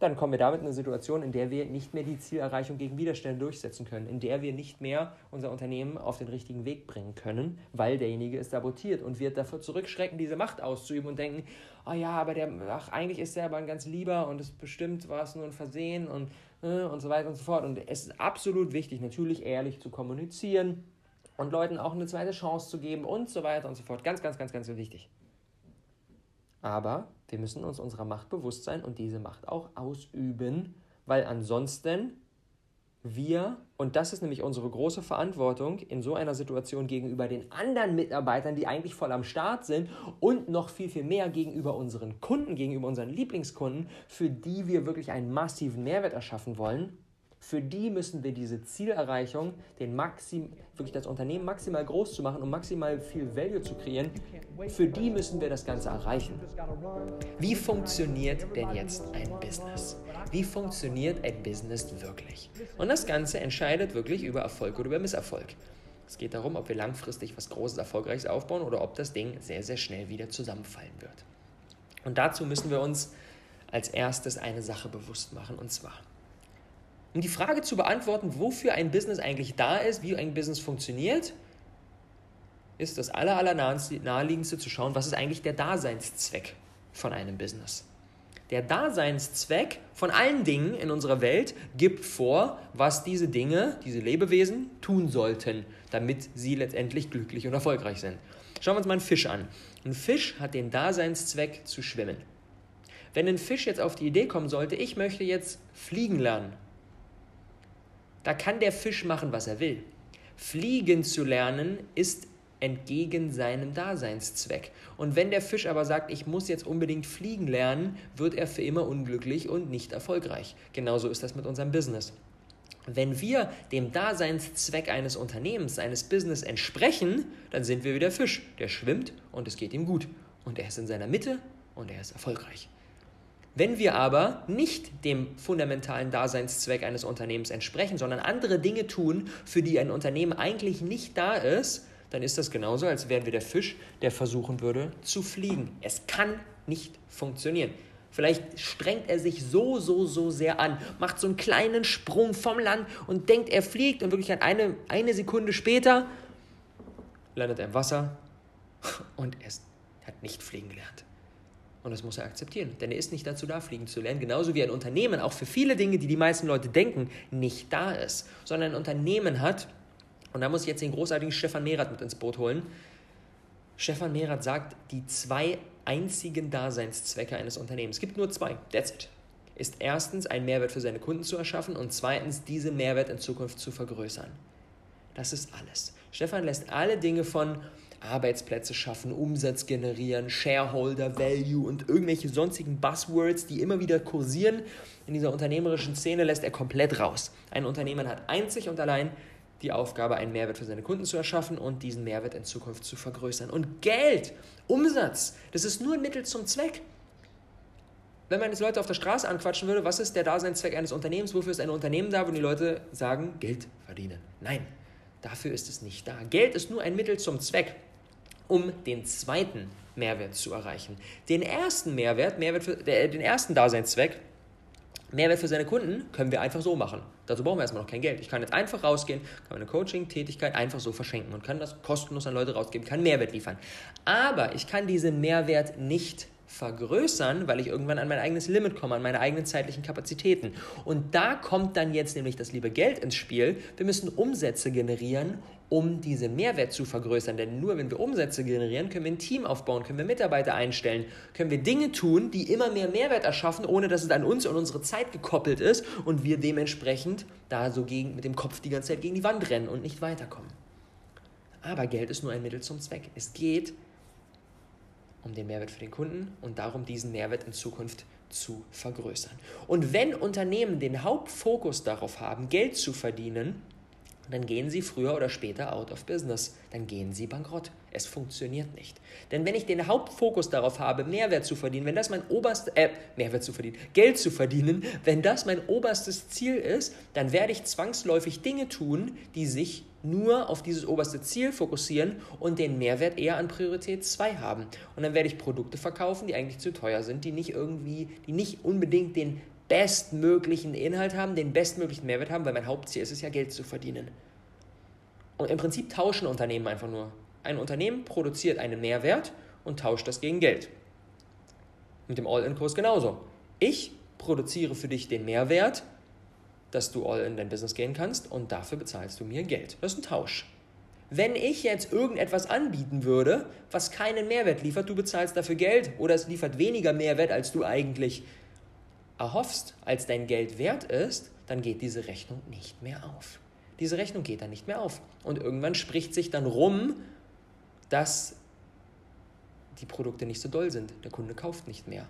dann kommen wir damit in eine Situation, in der wir nicht mehr die Zielerreichung gegen Widerstände durchsetzen können, in der wir nicht mehr unser Unternehmen auf den richtigen Weg bringen können, weil derjenige ist sabotiert und wird davor zurückschrecken, diese Macht auszuüben und denken, oh ja, aber der, ach, eigentlich ist er aber ein ganz lieber und es bestimmt war es nur ein Versehen und, äh, und so weiter und so fort. Und es ist absolut wichtig, natürlich ehrlich zu kommunizieren und Leuten auch eine zweite Chance zu geben und so weiter und so fort. Ganz, ganz, ganz, ganz wichtig. Aber wir müssen uns unserer Macht bewusst sein und diese Macht auch ausüben, weil ansonsten wir, und das ist nämlich unsere große Verantwortung in so einer Situation gegenüber den anderen Mitarbeitern, die eigentlich voll am Start sind und noch viel, viel mehr gegenüber unseren Kunden, gegenüber unseren Lieblingskunden, für die wir wirklich einen massiven Mehrwert erschaffen wollen, für die müssen wir diese Zielerreichung, den Maxim, wirklich das Unternehmen maximal groß zu machen und maximal viel Value zu kreieren, für die müssen wir das Ganze erreichen. Wie funktioniert denn jetzt ein Business? Wie funktioniert ein Business wirklich? Und das Ganze entscheidet wirklich über Erfolg oder über Misserfolg. Es geht darum, ob wir langfristig was Großes, Erfolgreiches aufbauen oder ob das Ding sehr, sehr schnell wieder zusammenfallen wird. Und dazu müssen wir uns als erstes eine Sache bewusst machen, und zwar, Um die Frage zu beantworten, wofür ein Business eigentlich da ist, wie ein Business funktioniert, ist das aller, aller naheliegendste zu schauen, was ist eigentlich der Daseinszweck von einem Business. Der Daseinszweck von allen Dingen in unserer Welt gibt vor, was diese Dinge, diese Lebewesen tun sollten, damit sie letztendlich glücklich und erfolgreich sind. Schauen wir uns mal einen Fisch an. Ein Fisch hat den Daseinszweck zu schwimmen. Wenn ein Fisch jetzt auf die Idee kommen sollte, ich möchte jetzt fliegen lernen, da kann der Fisch machen, was er will. Fliegen zu lernen ist entgegen seinem Daseinszweck. Und wenn der Fisch aber sagt, ich muss jetzt unbedingt fliegen lernen, wird er für immer unglücklich und nicht erfolgreich. Genauso ist das mit unserem Business. Wenn wir dem Daseinszweck eines Unternehmens, eines Business entsprechen, dann sind wir wie der Fisch, der schwimmt und es geht ihm gut. Und er ist in seiner Mitte und er ist erfolgreich. Wenn wir aber nicht dem fundamentalen Daseinszweck eines Unternehmens entsprechen, sondern andere Dinge tun, für die ein Unternehmen eigentlich nicht da ist, dann ist das genauso, als wären wir der Fisch, der versuchen würde zu fliegen. Es kann nicht funktionieren. Vielleicht strengt er sich so, so, so sehr an, macht so einen kleinen Sprung vom Land und denkt, er fliegt und wirklich eine, eine Sekunde später landet er im Wasser und er hat nicht fliegen gelernt. Und das muss er akzeptieren, denn er ist nicht dazu da, fliegen zu lernen. Genauso wie ein Unternehmen auch für viele Dinge, die die meisten Leute denken, nicht da ist, sondern ein Unternehmen hat, und da muss ich jetzt den großartigen Stefan Mehrath mit ins Boot holen. Stefan Mehrath sagt, die zwei einzigen Daseinszwecke eines Unternehmens, es gibt nur zwei, that's it, ist erstens einen Mehrwert für seine Kunden zu erschaffen und zweitens diesen Mehrwert in Zukunft zu vergrößern. Das ist alles. Stefan lässt alle Dinge von Arbeitsplätze schaffen, Umsatz generieren, Shareholder Value und irgendwelche sonstigen Buzzwords, die immer wieder kursieren in dieser unternehmerischen Szene, lässt er komplett raus. Ein Unternehmen hat einzig und allein die Aufgabe, einen Mehrwert für seine Kunden zu erschaffen und diesen Mehrwert in Zukunft zu vergrößern. Und Geld, Umsatz, das ist nur ein Mittel zum Zweck. Wenn man jetzt Leute auf der Straße anquatschen würde, was ist der Daseinszweck eines Unternehmens? Wofür ist ein Unternehmen da, wo die Leute sagen, Geld verdienen? Nein, dafür ist es nicht da. Geld ist nur ein Mittel zum Zweck, um den zweiten Mehrwert zu erreichen. Den ersten Mehrwert, Mehrwert für, der, den ersten Daseinszweck, Mehrwert für seine Kunden können wir einfach so machen. Dazu brauchen wir erstmal noch kein Geld. Ich kann jetzt einfach rausgehen, kann meine Coaching-Tätigkeit einfach so verschenken und kann das kostenlos an Leute rausgeben, kann Mehrwert liefern. Aber ich kann diesen Mehrwert nicht vergrößern, weil ich irgendwann an mein eigenes Limit komme, an meine eigenen zeitlichen Kapazitäten. Und da kommt dann jetzt nämlich das liebe Geld ins Spiel. Wir müssen Umsätze generieren, um diesen Mehrwert zu vergrößern. Denn nur wenn wir Umsätze generieren, können wir ein Team aufbauen, können wir Mitarbeiter einstellen, können wir Dinge tun, die immer mehr Mehrwert erschaffen, ohne dass es an uns und unsere Zeit gekoppelt ist und wir dementsprechend da so gegen, mit dem Kopf die ganze Zeit gegen die Wand rennen und nicht weiterkommen. Aber Geld ist nur ein Mittel zum Zweck. Es geht um den Mehrwert für den Kunden und darum, diesen Mehrwert in Zukunft zu vergrößern. Und wenn Unternehmen den Hauptfokus darauf haben, Geld zu verdienen, dann gehen sie früher oder später out of business. Dann gehen sie bankrott. Es funktioniert nicht. Denn wenn ich den Hauptfokus darauf habe, Mehrwert zu verdienen, wenn das mein oberstes, äh, Mehrwert zu verdienen, Geld zu verdienen, wenn das mein oberstes Ziel ist, dann werde ich zwangsläufig Dinge tun, die sich nur auf dieses oberste Ziel fokussieren und den Mehrwert eher an Priorität 2 haben. Und dann werde ich Produkte verkaufen, die eigentlich zu teuer sind, die nicht irgendwie, die nicht unbedingt den bestmöglichen Inhalt haben, den bestmöglichen Mehrwert haben, weil mein Hauptziel ist es ja, Geld zu verdienen. Und im Prinzip tauschen Unternehmen einfach nur. Ein Unternehmen produziert einen Mehrwert und tauscht das gegen Geld. Mit dem All-In-Kurs genauso. Ich produziere für dich den Mehrwert, dass du all in dein Business gehen kannst und dafür bezahlst du mir Geld. Das ist ein Tausch. Wenn ich jetzt irgendetwas anbieten würde, was keinen Mehrwert liefert, du bezahlst dafür Geld oder es liefert weniger Mehrwert, als du eigentlich erhoffst, als dein Geld wert ist, dann geht diese Rechnung nicht mehr auf. Diese Rechnung geht dann nicht mehr auf. Und irgendwann spricht sich dann rum, dass die Produkte nicht so doll sind. Der Kunde kauft nicht mehr.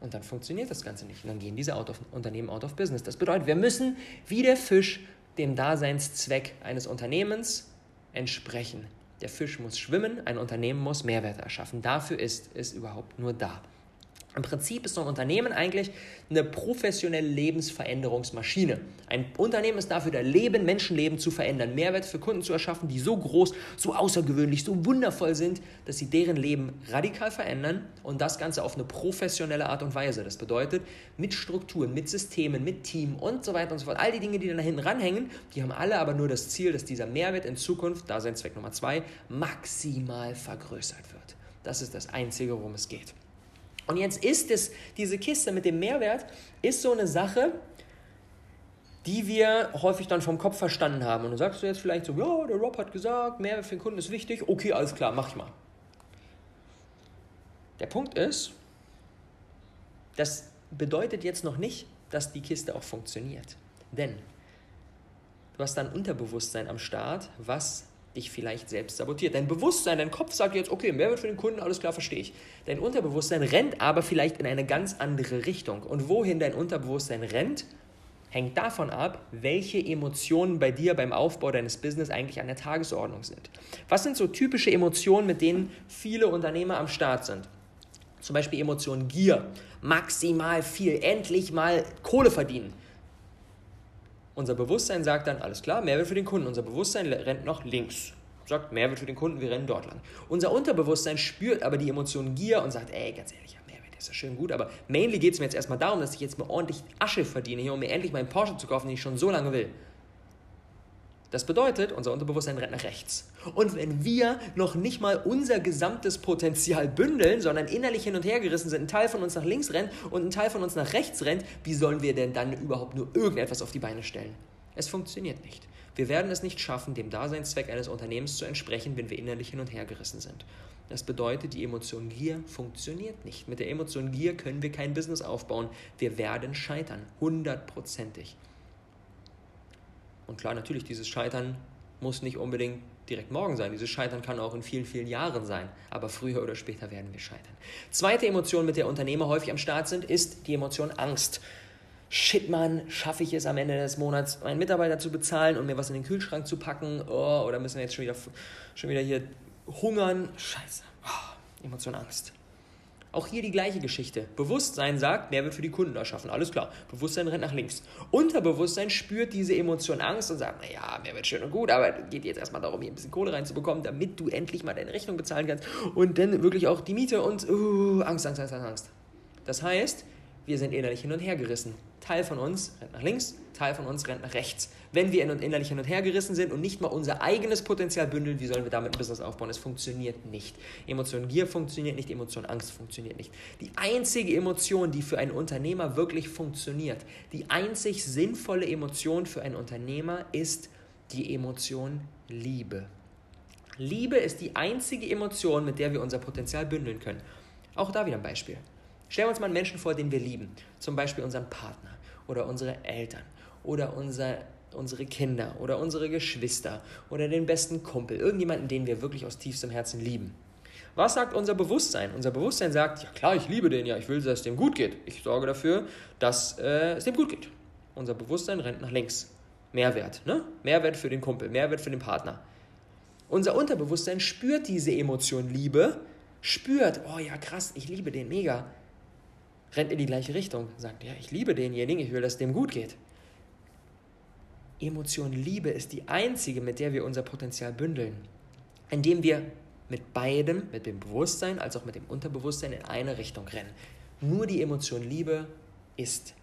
Und dann funktioniert das Ganze nicht. Und dann gehen diese out of, Unternehmen out of business. Das bedeutet, wir müssen wie der Fisch dem Daseinszweck eines Unternehmens entsprechen. Der Fisch muss schwimmen, ein Unternehmen muss Mehrwert erschaffen. Dafür ist es überhaupt nur da. Im Prinzip ist so ein Unternehmen eigentlich eine professionelle Lebensveränderungsmaschine. Ein Unternehmen ist dafür, da Leben, Menschenleben zu verändern, Mehrwert für Kunden zu erschaffen, die so groß, so außergewöhnlich, so wundervoll sind, dass sie deren Leben radikal verändern und das Ganze auf eine professionelle Art und Weise. Das bedeutet, mit Strukturen, mit Systemen, mit Team und so weiter und so fort. All die Dinge, die da hinten ranhängen, die haben alle aber nur das Ziel, dass dieser Mehrwert in Zukunft, da sein Zweck Nummer zwei, maximal vergrößert wird. Das ist das Einzige, worum es geht. Und jetzt ist es, diese Kiste mit dem Mehrwert, ist so eine Sache, die wir häufig dann vom Kopf verstanden haben. Und dann sagst du jetzt vielleicht so, ja, der Rob hat gesagt, Mehrwert für den Kunden ist wichtig. Okay, alles klar, mach ich mal. Der Punkt ist, das bedeutet jetzt noch nicht, dass die Kiste auch funktioniert. Denn du hast dann Unterbewusstsein am Start, was dich vielleicht selbst sabotiert. Dein Bewusstsein, dein Kopf sagt jetzt, okay, Mehrwert für den Kunden, alles klar, verstehe ich. Dein Unterbewusstsein rennt aber vielleicht in eine ganz andere Richtung. Und wohin dein Unterbewusstsein rennt, hängt davon ab, welche Emotionen bei dir beim Aufbau deines Business eigentlich an der Tagesordnung sind. Was sind so typische Emotionen, mit denen viele Unternehmer am Start sind? Zum Beispiel Emotion Gier, maximal viel, endlich mal Kohle verdienen. Unser Bewusstsein sagt dann, alles klar, Mehrwert für den Kunden. Unser Bewusstsein rennt noch links. Sagt, Mehrwert für den Kunden, wir rennen dort lang. Unser Unterbewusstsein spürt aber die Emotion Gier und sagt, ey, ganz ehrlich, Mehrwert ist ja schön gut, aber mainly geht es mir jetzt erstmal darum, dass ich jetzt mal ordentlich Asche verdiene hier, um mir endlich meinen Porsche zu kaufen, den ich schon so lange will. Das bedeutet, unser Unterbewusstsein rennt nach rechts. Und wenn wir noch nicht mal unser gesamtes Potenzial bündeln, sondern innerlich hin und her gerissen sind, ein Teil von uns nach links rennt und ein Teil von uns nach rechts rennt, wie sollen wir denn dann überhaupt nur irgendetwas auf die Beine stellen? Es funktioniert nicht. Wir werden es nicht schaffen, dem Daseinszweck eines Unternehmens zu entsprechen, wenn wir innerlich hin und her gerissen sind. Das bedeutet, die Emotion Gier funktioniert nicht. Mit der Emotion Gier können wir kein Business aufbauen. Wir werden scheitern, hundertprozentig. Und klar, natürlich, dieses Scheitern muss nicht unbedingt direkt morgen sein. Dieses Scheitern kann auch in vielen, vielen Jahren sein. Aber früher oder später werden wir scheitern. Zweite Emotion, mit der Unternehmer häufig am Start sind, ist die Emotion Angst. Shit, Mann, schaffe ich es am Ende des Monats, meinen Mitarbeiter zu bezahlen und mir was in den Kühlschrank zu packen? Oh, oder müssen wir jetzt schon wieder, schon wieder hier hungern? Scheiße. Oh, Emotion Angst. Auch hier die gleiche Geschichte. Bewusstsein sagt, Mehrwert für die Kunden erschaffen. Alles klar. Bewusstsein rennt nach links. Unterbewusstsein spürt diese Emotion Angst und sagt, naja, Mehrwert schön und gut, aber geht jetzt erstmal darum, hier ein bisschen Kohle reinzubekommen, damit du endlich mal deine Rechnung bezahlen kannst und dann wirklich auch die Miete und uh, Angst, Angst, Angst, Angst. Das heißt, wir sind innerlich hin und her gerissen. Teil von uns rennt nach links, Teil von uns rennt nach rechts. Wenn wir innerlich hin und her gerissen sind und nicht mal unser eigenes Potenzial bündeln, wie sollen wir damit ein Business aufbauen? Es funktioniert nicht. Emotion Gier funktioniert nicht, Emotion Angst funktioniert nicht. Die einzige Emotion, die für einen Unternehmer wirklich funktioniert, die einzig sinnvolle Emotion für einen Unternehmer ist die Emotion Liebe. Liebe ist die einzige Emotion, mit der wir unser Potenzial bündeln können. Auch da wieder ein Beispiel. Stellen wir uns mal einen Menschen vor, den wir lieben. Zum Beispiel unseren Partner oder unsere Eltern oder unser, unsere Kinder oder unsere Geschwister oder den besten Kumpel. Irgendjemanden, den wir wirklich aus tiefstem Herzen lieben. Was sagt unser Bewusstsein? Unser Bewusstsein sagt, ja klar, ich liebe den, ja, ich will, dass es dem gut geht. Ich sorge dafür, dass äh, es dem gut geht. Unser Bewusstsein rennt nach links. Mehrwert, ne? Mehrwert für den Kumpel, Mehrwert für den Partner. Unser Unterbewusstsein spürt diese Emotion Liebe, spürt, oh ja, krass, ich liebe den mega rennt in die gleiche Richtung, sagt, ja, ich liebe denjenigen, ich will, dass es dem gut geht. Emotion Liebe ist die einzige, mit der wir unser Potenzial bündeln, indem wir mit beidem, mit dem Bewusstsein als auch mit dem Unterbewusstsein in eine Richtung rennen. Nur die Emotion Liebe ist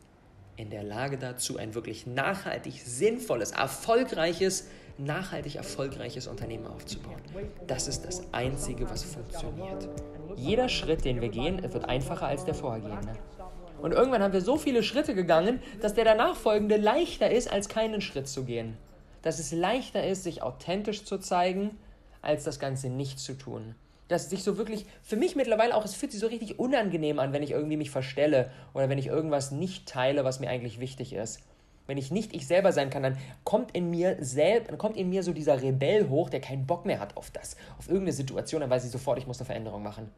in der Lage dazu, ein wirklich nachhaltig sinnvolles, erfolgreiches, nachhaltig erfolgreiches Unternehmen aufzubauen. Das ist das Einzige, was funktioniert. Jeder Schritt, den wir gehen, wird einfacher als der vorhergehende. Und irgendwann haben wir so viele Schritte gegangen, dass der danach folgende leichter ist, als keinen Schritt zu gehen. Dass es leichter ist, sich authentisch zu zeigen, als das Ganze nicht zu tun. Dass es sich so wirklich, für mich mittlerweile auch, es fühlt sich so richtig unangenehm an, wenn ich irgendwie mich verstelle oder wenn ich irgendwas nicht teile, was mir eigentlich wichtig ist. Wenn ich nicht ich selber sein kann, dann kommt in mir selbst, dann kommt in mir so dieser Rebell hoch, der keinen Bock mehr hat auf das, auf irgendeine Situation, dann weiß ich sofort, ich muss eine Veränderung machen.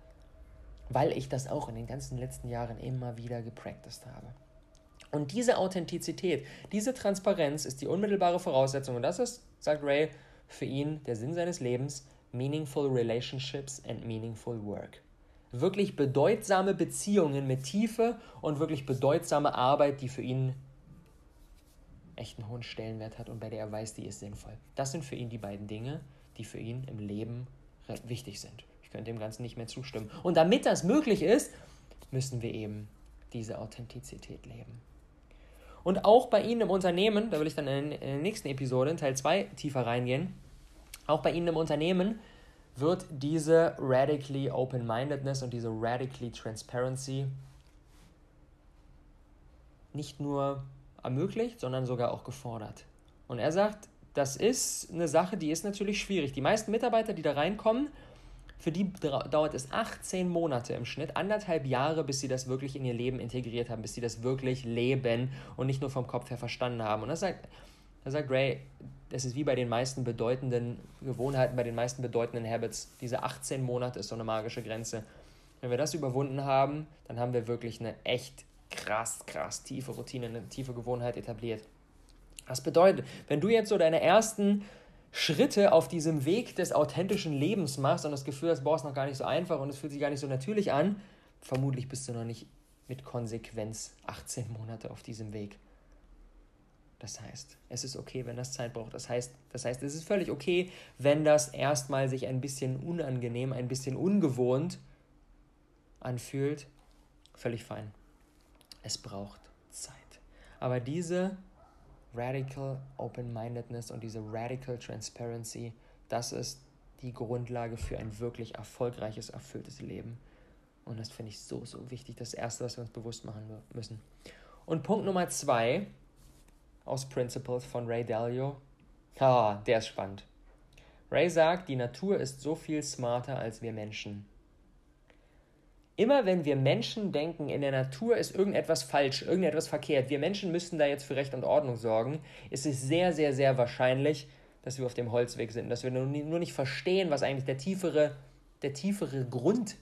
Weil ich das auch in den ganzen letzten Jahren immer wieder gepracticed habe. Und diese Authentizität, diese Transparenz ist die unmittelbare Voraussetzung. Und das ist, sagt Ray, für ihn der Sinn seines Lebens, meaningful relationships and meaningful work. wirklich bedeutsame Beziehungen mit Tiefe und wirklich bedeutsame Arbeit, die für ihn echt einen hohen Stellenwert hat und bei der er weiß, die ist sinnvoll. Das sind für ihn die beiden Dinge, die für ihn im Leben wichtig sind. Ich könnte dem Ganzen nicht mehr zustimmen. Und damit das möglich ist, müssen wir eben diese Authentizität leben. Und auch bei Ihnen im Unternehmen, da will ich dann in der nächsten Episode, in Teil 2, tiefer reingehen, auch bei Ihnen im Unternehmen wird diese radically open-mindedness und diese radically transparency nicht nur ermöglicht, sondern sogar auch gefordert. Und er sagt, das ist eine Sache, die ist natürlich schwierig. Die meisten Mitarbeiter, die da reinkommen, für die dauert es 18 Monate im Schnitt, anderthalb Jahre, bis sie das wirklich in ihr Leben integriert haben, bis sie das wirklich leben und nicht nur vom Kopf her verstanden haben. Und das sagt, da sagt Ray, das ist wie bei den meisten bedeutenden Gewohnheiten, bei den meisten bedeutenden Habits. Diese 18 Monate ist so eine magische Grenze. Wenn wir das überwunden haben, dann haben wir wirklich eine echt krass, krass tiefe Routine, eine tiefe Gewohnheit etabliert. Das bedeutet, wenn du jetzt so deine ersten Schritte auf diesem Weg des authentischen Lebens machst und das Gefühl hast, boah, ist noch gar nicht so einfach und es fühlt sich gar nicht so natürlich an, vermutlich bist du noch nicht mit Konsequenz 18 Monate auf diesem Weg. Das heißt, es ist okay, wenn das Zeit braucht. Das heißt, das heißt, es ist völlig okay, wenn das erstmal sich ein bisschen unangenehm, ein bisschen ungewohnt anfühlt. Völlig fein. Es braucht Zeit. Aber diese Radical Open-Mindedness und diese Radical Transparency, das ist die Grundlage für ein wirklich erfolgreiches, erfülltes Leben. Und das finde ich so, so wichtig. Das Erste, was wir uns bewusst machen müssen. Und Punkt Nummer zwei aus Principles von Ray Dalio. Ah, der ist spannend. Ray sagt, die Natur ist so viel smarter als wir Menschen. Immer wenn wir Menschen denken, in der Natur ist irgendetwas falsch, irgendetwas verkehrt, wir Menschen müssten da jetzt für Recht und Ordnung sorgen, ist es sehr, sehr, sehr wahrscheinlich, dass wir auf dem Holzweg sind, dass wir nur nicht verstehen, was eigentlich der tiefere, der tiefere Grund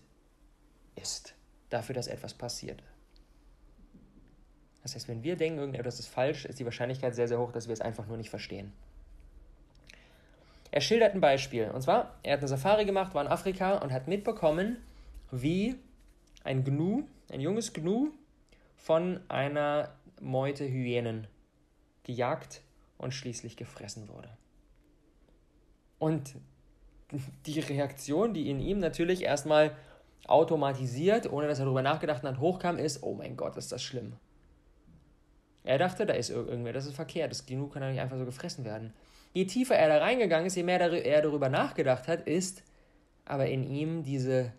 ist dafür, dass etwas passiert. Das heißt, wenn wir denken, irgendetwas ist falsch, ist die Wahrscheinlichkeit sehr, sehr hoch, dass wir es einfach nur nicht verstehen. Er schildert ein Beispiel. Und zwar, er hat eine Safari gemacht, war in Afrika und hat mitbekommen, wie ein Gnu, ein junges Gnu, von einer Meute Hyänen gejagt und schließlich gefressen wurde. Und die Reaktion, die in ihm natürlich erstmal automatisiert, ohne dass er darüber nachgedacht hat, hochkam, ist, oh mein Gott, ist das schlimm. Er dachte, da ist irgendwer, das ist verkehrt, das Gnu kann ja nicht einfach so gefressen werden. Je tiefer er da reingegangen ist, je mehr er darüber nachgedacht hat, ist aber in ihm diese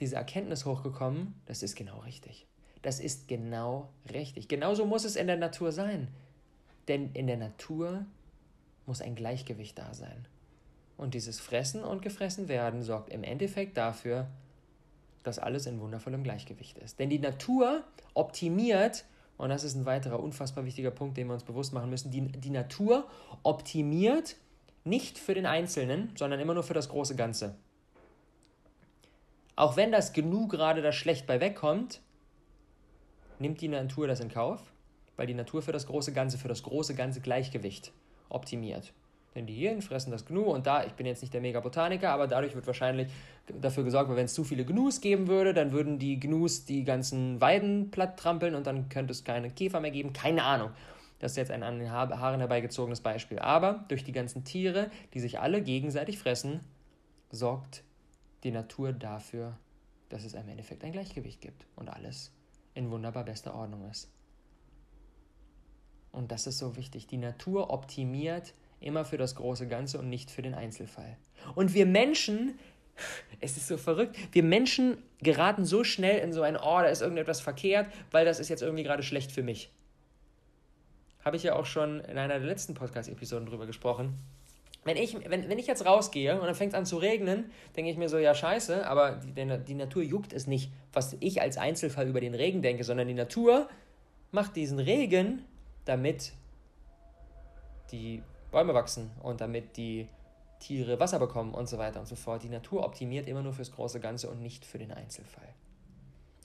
diese Erkenntnis hochgekommen, das ist genau richtig. Das ist genau richtig. Genauso muss es in der Natur sein. Denn in der Natur muss ein Gleichgewicht da sein. Und dieses Fressen und gefressen werden sorgt im Endeffekt dafür, dass alles in wundervollem Gleichgewicht ist. Denn die Natur optimiert, und das ist ein weiterer unfassbar wichtiger Punkt, den wir uns bewusst machen müssen, die, die Natur optimiert nicht für den Einzelnen, sondern immer nur für das große Ganze. Auch wenn das Gnu gerade da schlecht bei wegkommt, nimmt die Natur das in Kauf, weil die Natur für das große Ganze, für das große ganze Gleichgewicht optimiert. Denn die Hirn fressen das Gnu und da, ich bin jetzt nicht der Mega-Botaniker, aber dadurch wird wahrscheinlich dafür gesorgt, weil wenn es zu viele Gnus geben würde, dann würden die Gnus die ganzen Weiden platt trampeln und dann könnte es keine Käfer mehr geben. Keine Ahnung. Das ist jetzt ein an den Haaren herbeigezogenes Beispiel. Aber durch die ganzen Tiere, die sich alle gegenseitig fressen, sorgt die Natur dafür, dass es im Endeffekt ein Gleichgewicht gibt und alles in wunderbar bester Ordnung ist. Und das ist so wichtig. Die Natur optimiert immer für das große Ganze und nicht für den Einzelfall. Und wir Menschen, es ist so verrückt, wir Menschen geraten so schnell in so ein, oh, da ist irgendetwas verkehrt, weil das ist jetzt irgendwie gerade schlecht für mich. Habe ich ja auch schon in einer der letzten Podcast-Episoden drüber gesprochen wenn ich, wenn, wenn ich jetzt rausgehe und dann fängt es an zu regnen, denke ich mir so, ja scheiße, aber die, die Natur juckt es nicht, was ich als Einzelfall über den Regen denke, sondern die Natur macht diesen Regen, damit die Bäume wachsen und damit die Tiere Wasser bekommen und so weiter und so fort. Die Natur optimiert immer nur fürs große Ganze und nicht für den Einzelfall.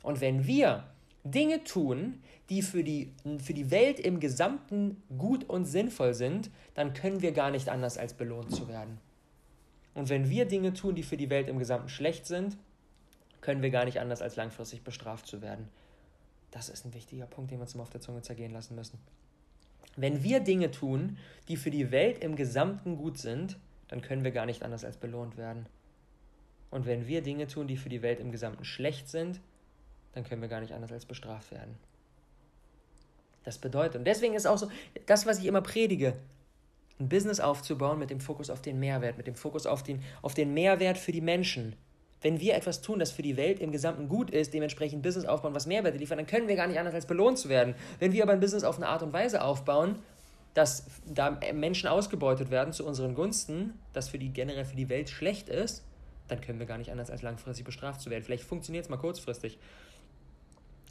Und wenn wir Dinge tun, die für die, für die Welt im Gesamten gut und sinnvoll sind, dann können wir gar nicht anders als belohnt zu werden. Und wenn wir Dinge tun, die für die Welt im Gesamten schlecht sind, können wir gar nicht anders, als langfristig bestraft zu werden. Das ist ein wichtiger Punkt, den wir uns mal auf der Zunge zergehen lassen müssen. Wenn wir Dinge tun, die für die Welt im Gesamten gut sind, dann können wir gar nicht anders als belohnt werden. Und wenn wir Dinge tun, die für die Welt im Gesamten schlecht sind, dann können wir gar nicht anders als bestraft werden. Das bedeutet, und deswegen ist auch so, das, was ich immer predige, ein Business aufzubauen mit dem Fokus auf den Mehrwert, mit dem Fokus auf den, auf den Mehrwert für die Menschen. Wenn wir etwas tun, das für die Welt im Gesamten gut ist, dementsprechend ein Business aufbauen, was Mehrwerte liefert, dann können wir gar nicht anders als belohnt zu werden. Wenn wir aber ein Business auf eine Art und Weise aufbauen, dass da Menschen ausgebeutet werden zu unseren Gunsten, das für die generell für die Welt schlecht ist, dann können wir gar nicht anders als langfristig bestraft zu werden. Vielleicht funktioniert es mal kurzfristig,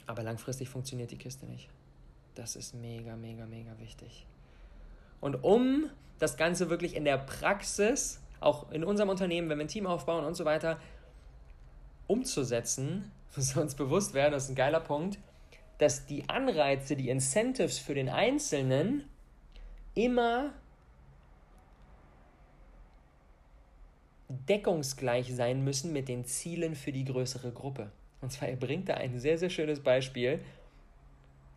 aber langfristig funktioniert die Kiste nicht. Das ist mega, mega, mega wichtig. Und um das Ganze wirklich in der Praxis, auch in unserem Unternehmen, wenn wir ein Team aufbauen und so weiter, umzusetzen, müssen wir uns bewusst werden, das ist ein geiler Punkt, dass die Anreize, die Incentives für den Einzelnen immer deckungsgleich sein müssen mit den Zielen für die größere Gruppe. Und zwar, er bringt da ein sehr, sehr schönes Beispiel,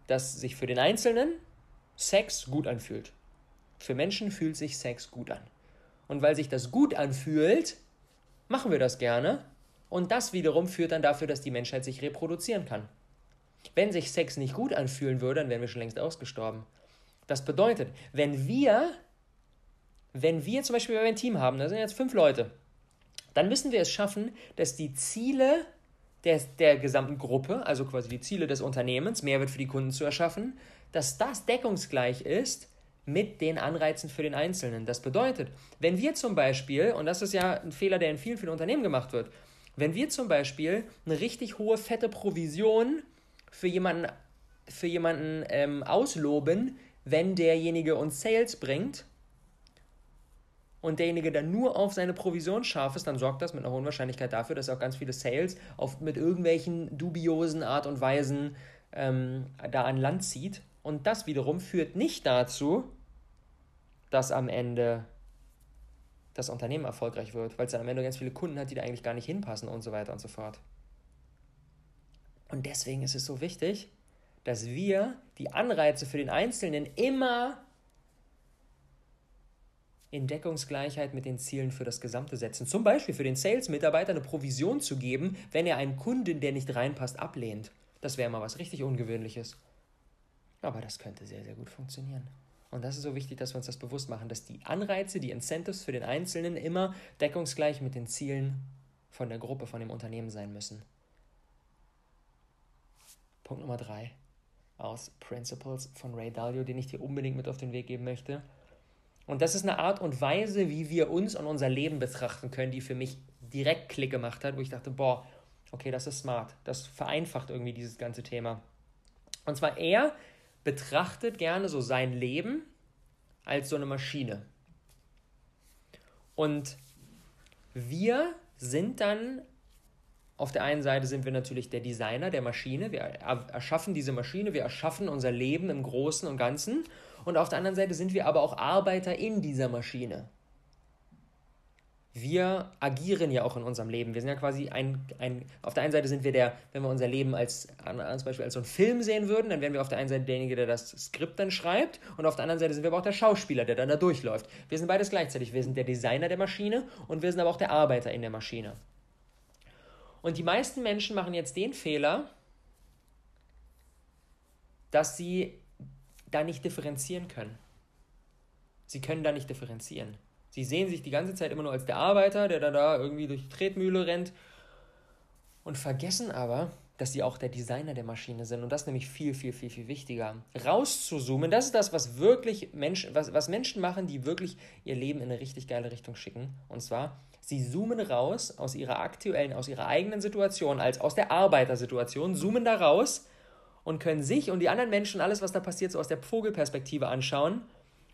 dass sich für den Einzelnen Sex gut anfühlt. Für Menschen fühlt sich Sex gut an. Und weil sich das gut anfühlt, machen wir das gerne. Und das wiederum führt dann dafür, dass die Menschheit sich reproduzieren kann. Wenn sich Sex nicht gut anfühlen würde, dann wären wir schon längst ausgestorben. Das bedeutet, wenn wir, wenn wir zum Beispiel ein Team haben, da sind jetzt fünf Leute, dann müssen wir es schaffen, dass die Ziele der, der gesamten Gruppe, also quasi die Ziele des Unternehmens, Mehrwert für die Kunden zu erschaffen, dass das deckungsgleich ist mit den Anreizen für den Einzelnen. Das bedeutet, wenn wir zum Beispiel, und das ist ja ein Fehler, der in vielen, vielen Unternehmen gemacht wird, wenn wir zum Beispiel eine richtig hohe, fette Provision für jemanden, für jemanden ähm, ausloben, wenn derjenige uns Sales bringt, und derjenige dann nur auf seine Provision scharf ist, dann sorgt das mit einer hohen Wahrscheinlichkeit dafür, dass er auch ganz viele Sales auf, mit irgendwelchen dubiosen Art und Weisen ähm, da an Land zieht. Und das wiederum führt nicht dazu, dass am Ende das Unternehmen erfolgreich wird, weil es dann am Ende ganz viele Kunden hat, die da eigentlich gar nicht hinpassen und so weiter und so fort. Und deswegen ist es so wichtig, dass wir die Anreize für den Einzelnen immer in Deckungsgleichheit mit den Zielen für das Gesamte setzen. Zum Beispiel für den Sales-Mitarbeiter eine Provision zu geben, wenn er einen Kunden, der nicht reinpasst, ablehnt. Das wäre mal was richtig Ungewöhnliches. Aber das könnte sehr, sehr gut funktionieren. Und das ist so wichtig, dass wir uns das bewusst machen, dass die Anreize, die Incentives für den Einzelnen immer deckungsgleich mit den Zielen von der Gruppe, von dem Unternehmen sein müssen. Punkt Nummer drei aus Principles von Ray Dalio, den ich dir unbedingt mit auf den Weg geben möchte. Und das ist eine Art und Weise, wie wir uns und unser Leben betrachten können, die für mich direkt Klick gemacht hat, wo ich dachte, boah, okay, das ist smart. Das vereinfacht irgendwie dieses ganze Thema. Und zwar er betrachtet gerne so sein Leben als so eine Maschine. Und wir sind dann, auf der einen Seite sind wir natürlich der Designer der Maschine, wir erschaffen diese Maschine, wir erschaffen unser Leben im Großen und Ganzen und auf der anderen Seite sind wir aber auch Arbeiter in dieser Maschine. Wir agieren ja auch in unserem Leben. Wir sind ja quasi ein, ein auf der einen Seite sind wir der, wenn wir unser Leben als, als Beispiel als so einen Film sehen würden, dann wären wir auf der einen Seite derjenige, der das Skript dann schreibt und auf der anderen Seite sind wir aber auch der Schauspieler, der dann da durchläuft. Wir sind beides gleichzeitig. Wir sind der Designer der Maschine und wir sind aber auch der Arbeiter in der Maschine. Und die meisten Menschen machen jetzt den Fehler, dass sie da nicht differenzieren können. Sie können da nicht differenzieren. Sie sehen sich die ganze Zeit immer nur als der Arbeiter, der da, da irgendwie durch die Tretmühle rennt und vergessen aber, dass sie auch der Designer der Maschine sind. Und das ist nämlich viel, viel, viel, viel wichtiger. Rauszuzoomen, das ist das, was wirklich Menschen, was, was Menschen machen, die wirklich ihr Leben in eine richtig geile Richtung schicken. Und zwar, sie zoomen raus aus ihrer aktuellen, aus ihrer eigenen Situation, als aus der Arbeitersituation, zoomen da raus und können sich und die anderen Menschen alles, was da passiert, so aus der Vogelperspektive anschauen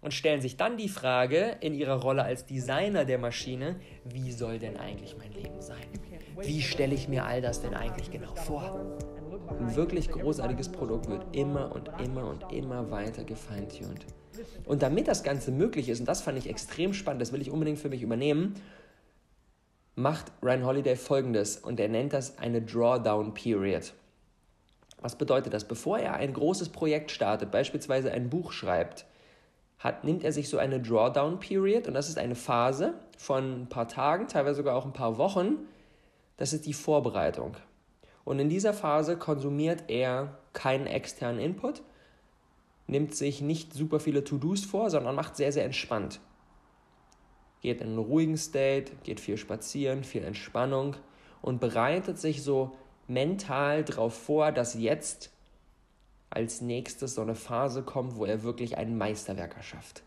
und stellen sich dann die Frage in ihrer Rolle als Designer der Maschine, wie soll denn eigentlich mein Leben sein? Wie stelle ich mir all das denn eigentlich genau vor? Ein wirklich großartiges Produkt wird immer und immer und immer weiter gefeintuned. Und damit das Ganze möglich ist, und das fand ich extrem spannend, das will ich unbedingt für mich übernehmen, macht Ryan Holiday folgendes und er nennt das eine Drawdown Period. Was bedeutet das? Bevor er ein großes Projekt startet, beispielsweise ein Buch schreibt, hat, nimmt er sich so eine Drawdown Period und das ist eine Phase von ein paar Tagen, teilweise sogar auch ein paar Wochen. Das ist die Vorbereitung. Und in dieser Phase konsumiert er keinen externen Input, nimmt sich nicht super viele To-Dos vor, sondern macht sehr, sehr entspannt. Geht in einen ruhigen State, geht viel spazieren, viel Entspannung und bereitet sich so mental darauf vor, dass jetzt als nächstes so eine Phase kommt, wo er wirklich ein Meisterwerk erschafft.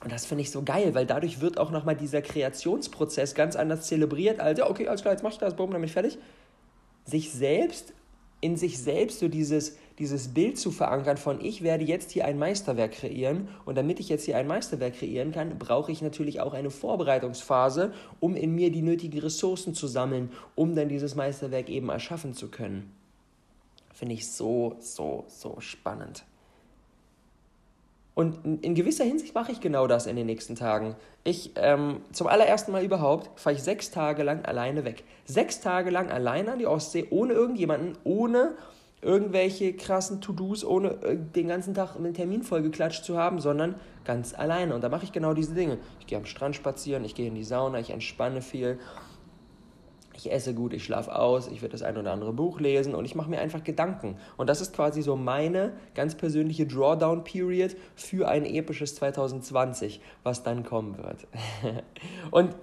Und das finde ich so geil, weil dadurch wird auch nochmal dieser Kreationsprozess ganz anders zelebriert, als, ja, okay, alles klar, jetzt mach ich das, bumm, ich fertig. Sich selbst, in sich selbst so dieses, dieses Bild zu verankern von, ich werde jetzt hier ein Meisterwerk kreieren und damit ich jetzt hier ein Meisterwerk kreieren kann, brauche ich natürlich auch eine Vorbereitungsphase, um in mir die nötigen Ressourcen zu sammeln, um dann dieses Meisterwerk eben erschaffen zu können. Finde ich so, so, so spannend. Und in gewisser Hinsicht mache ich genau das in den nächsten Tagen. Ich, ähm, zum allerersten Mal überhaupt, fahre ich sechs Tage lang alleine weg. Sechs Tage lang alleine an die Ostsee, ohne irgendjemanden, ohne irgendwelche krassen To-Dos, ohne äh, den ganzen Tag einen Termin vollgeklatscht zu haben, sondern ganz alleine. Und da mache ich genau diese Dinge. Ich gehe am Strand spazieren, ich gehe in die Sauna, ich entspanne viel ich esse gut, ich schlafe aus, ich werde das ein oder andere Buch lesen und ich mache mir einfach Gedanken. Und das ist quasi so meine ganz persönliche Drawdown-Period für ein episches 2020, was dann kommen wird. und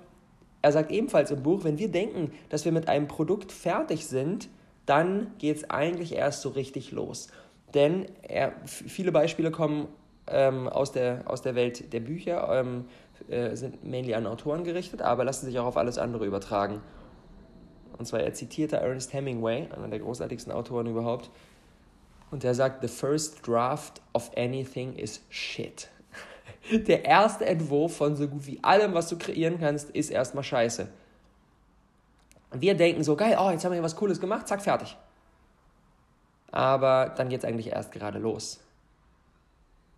er sagt ebenfalls im Buch, wenn wir denken, dass wir mit einem Produkt fertig sind, dann geht es eigentlich erst so richtig los. Denn er, viele Beispiele kommen ähm, aus, der, aus der Welt der Bücher, ähm, äh, sind mainly an Autoren gerichtet, aber lassen sich auch auf alles andere übertragen. Und zwar er zitierte Ernest Hemingway, einer der großartigsten Autoren überhaupt. Und er sagt, The first draft of anything is shit. Der erste Entwurf von so gut wie allem, was du kreieren kannst, ist erstmal scheiße. Und wir denken so, geil, oh, jetzt haben wir hier was Cooles gemacht, zack, fertig. Aber dann geht es eigentlich erst gerade los.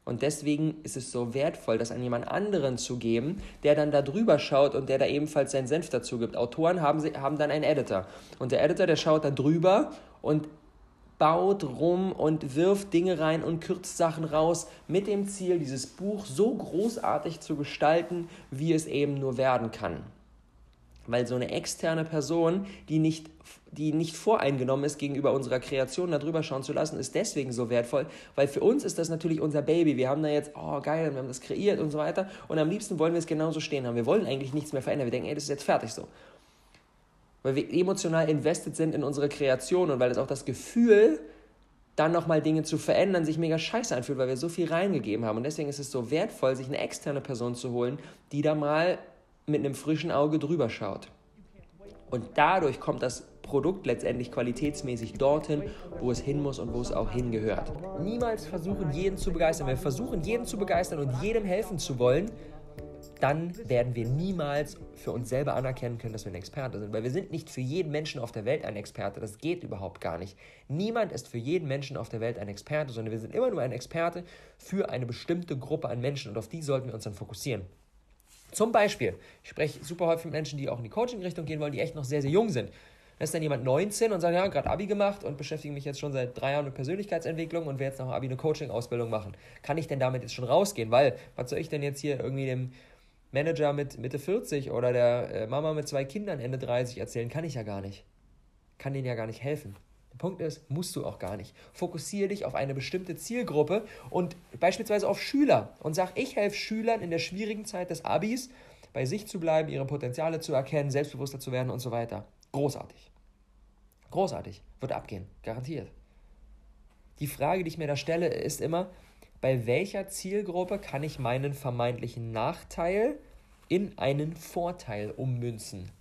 Und deswegen ist es so wertvoll, das an jemand anderen zu geben, der dann da drüber schaut und der da ebenfalls seinen Senf dazu gibt. Autoren haben, haben dann einen Editor. Und der Editor, der schaut da drüber und baut rum und wirft Dinge rein und kürzt Sachen raus mit dem Ziel, dieses Buch so großartig zu gestalten, wie es eben nur werden kann. Weil so eine externe Person, die nicht, die nicht voreingenommen ist gegenüber unserer Kreation, darüber schauen zu lassen, ist deswegen so wertvoll, weil für uns ist das natürlich unser Baby. Wir haben da jetzt, oh geil, wir haben das kreiert und so weiter. Und am liebsten wollen wir es genauso stehen haben. Wir wollen eigentlich nichts mehr verändern. Wir denken, ey, das ist jetzt fertig so. Weil wir emotional invested sind in unsere Kreation und weil es auch das Gefühl, dann nochmal Dinge zu verändern, sich mega scheiße anfühlt, weil wir so viel reingegeben haben. Und deswegen ist es so wertvoll, sich eine externe Person zu holen, die da mal mit einem frischen Auge drüber schaut. Und dadurch kommt das Produkt letztendlich qualitätsmäßig dorthin, wo es hin muss und wo es auch hingehört. Niemals versuchen, jeden zu begeistern. Wenn wir versuchen, jeden zu begeistern und jedem helfen zu wollen, dann werden wir niemals für uns selber anerkennen können, dass wir ein Experte sind. Weil wir sind nicht für jeden Menschen auf der Welt ein Experte. Das geht überhaupt gar nicht. Niemand ist für jeden Menschen auf der Welt ein Experte, sondern wir sind immer nur ein Experte für eine bestimmte Gruppe an Menschen und auf die sollten wir uns dann fokussieren. Zum Beispiel, ich spreche super häufig mit Menschen, die auch in die Coaching-Richtung gehen wollen, die echt noch sehr, sehr jung sind. Da ist dann jemand 19 und sagt, ja, gerade Abi gemacht und beschäftige mich jetzt schon seit drei Jahren mit Persönlichkeitsentwicklung und will jetzt nach Abi eine Coaching-Ausbildung machen. Kann ich denn damit jetzt schon rausgehen? Weil, was soll ich denn jetzt hier irgendwie dem Manager mit Mitte 40 oder der äh, Mama mit zwei Kindern Ende 30 erzählen? Kann ich ja gar nicht. Kann denen ja gar nicht helfen. Der Punkt ist, musst du auch gar nicht. Fokussiere dich auf eine bestimmte Zielgruppe und beispielsweise auf Schüler und sag, ich helfe Schülern in der schwierigen Zeit des Abis, bei sich zu bleiben, ihre Potenziale zu erkennen, selbstbewusster zu werden und so weiter. Großartig. Großartig. Wird abgehen. Garantiert. Die Frage, die ich mir da stelle, ist immer, bei welcher Zielgruppe kann ich meinen vermeintlichen Nachteil in einen Vorteil ummünzen?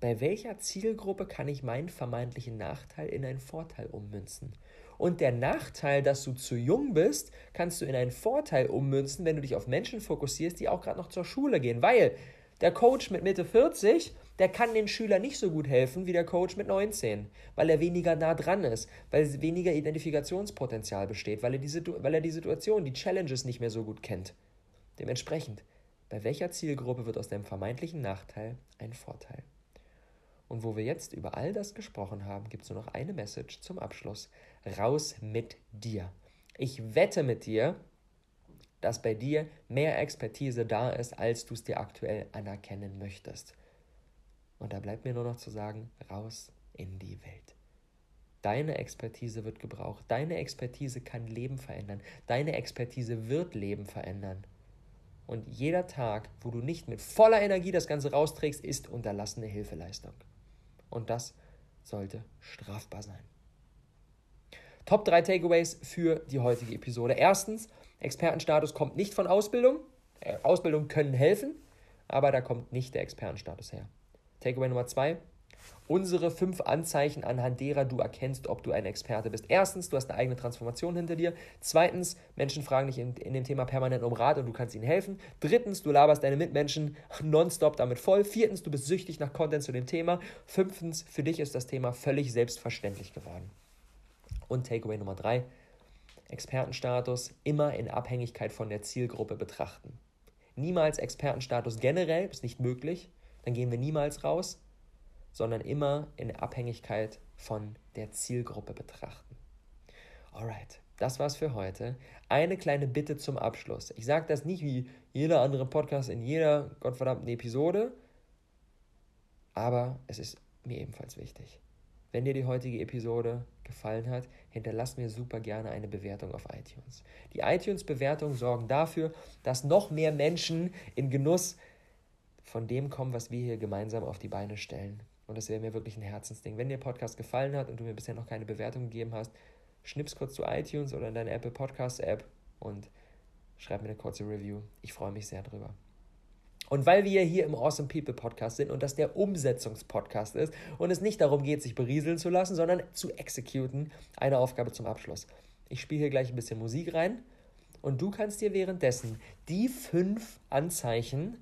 Bei welcher Zielgruppe kann ich meinen vermeintlichen Nachteil in einen Vorteil ummünzen? Und der Nachteil, dass du zu jung bist, kannst du in einen Vorteil ummünzen, wenn du dich auf Menschen fokussierst, die auch gerade noch zur Schule gehen. Weil der Coach mit Mitte 40, der kann den Schülern nicht so gut helfen wie der Coach mit 19, weil er weniger nah dran ist, weil weniger Identifikationspotenzial besteht, weil er die, weil er die Situation, die Challenges nicht mehr so gut kennt. Dementsprechend Bei welcher Zielgruppe wird aus deinem vermeintlichen Nachteil ein Vorteil? Und wo wir jetzt über all das gesprochen haben, gibt es nur noch eine Message zum Abschluss. Raus mit dir. Ich wette mit dir, dass bei dir mehr Expertise da ist, als du es dir aktuell anerkennen möchtest. Und da bleibt mir nur noch zu sagen, raus in die Welt. Deine Expertise wird gebraucht. Deine Expertise kann Leben verändern. Deine Expertise wird Leben verändern. Und jeder Tag, wo du nicht mit voller Energie das Ganze rausträgst, ist unterlassene Hilfeleistung. Und das sollte strafbar sein. Top 3 Takeaways für die heutige Episode. Erstens, Expertenstatus kommt nicht von Ausbildung. Äh, Ausbildung können helfen, aber da kommt nicht der Expertenstatus her. Takeaway Nummer 2, unsere fünf Anzeichen, anhand derer du erkennst, ob du ein Experte bist. Erstens, du hast eine eigene Transformation hinter dir. Zweitens, Menschen fragen dich in, in dem Thema permanent um Rat und du kannst ihnen helfen. Drittens, du laberst deine Mitmenschen nonstop damit voll. Viertens, du bist süchtig nach Content zu dem Thema. Fünftens, für dich ist das Thema völlig selbstverständlich geworden. Und Takeaway Nummer drei, Expertenstatus immer in Abhängigkeit von der Zielgruppe betrachten. Niemals Expertenstatus generell, ist nicht möglich, dann gehen wir niemals raus sondern immer in Abhängigkeit von der Zielgruppe betrachten. Alright, das war's für heute. Eine kleine Bitte zum Abschluss. Ich sage das nicht wie jeder andere Podcast in jeder gottverdammten Episode, aber es ist mir ebenfalls wichtig. Wenn dir die heutige Episode gefallen hat, hinterlass mir super gerne eine Bewertung auf iTunes. Die iTunes-Bewertungen sorgen dafür, dass noch mehr Menschen in Genuss von dem kommen, was wir hier gemeinsam auf die Beine stellen. Und das wäre mir wirklich ein Herzensding. Wenn dir Podcast gefallen hat und du mir bisher noch keine Bewertung gegeben hast, schnips kurz zu iTunes oder in deine Apple Podcast App und schreib mir eine kurze Review. Ich freue mich sehr drüber. Und weil wir hier im Awesome People Podcast sind und das der Umsetzungspodcast ist und es nicht darum geht, sich berieseln zu lassen, sondern zu exekuten, eine Aufgabe zum Abschluss. Ich spiele hier gleich ein bisschen Musik rein und du kannst dir währenddessen die fünf Anzeichen,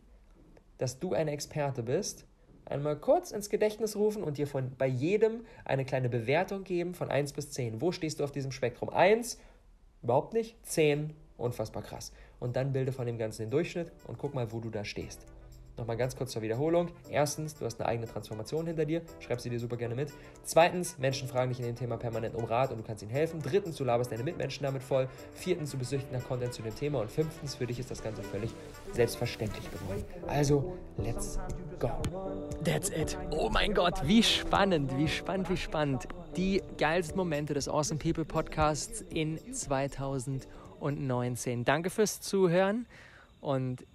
dass du ein Experte bist, einmal kurz ins Gedächtnis rufen und dir von bei jedem eine kleine Bewertung geben von 1 bis 10. Wo stehst du auf diesem Spektrum? 1, überhaupt nicht, 10, unfassbar krass. Und dann bilde von dem Ganzen den Durchschnitt und guck mal, wo du da stehst. Nochmal ganz kurz zur Wiederholung. Erstens, du hast eine eigene Transformation hinter dir, schreib sie dir super gerne mit. Zweitens, Menschen fragen dich in dem Thema permanent um Rat und du kannst ihnen helfen. Drittens, du laberst deine Mitmenschen damit voll. Viertens, du süchtig nach Content zu dem Thema. Und fünftens, für dich ist das Ganze völlig selbstverständlich geworden. Also, let's go. That's it. Oh mein Gott, wie spannend, wie spannend, wie spannend. Die geilsten Momente des Awesome People Podcasts in 2019. Danke fürs Zuhören und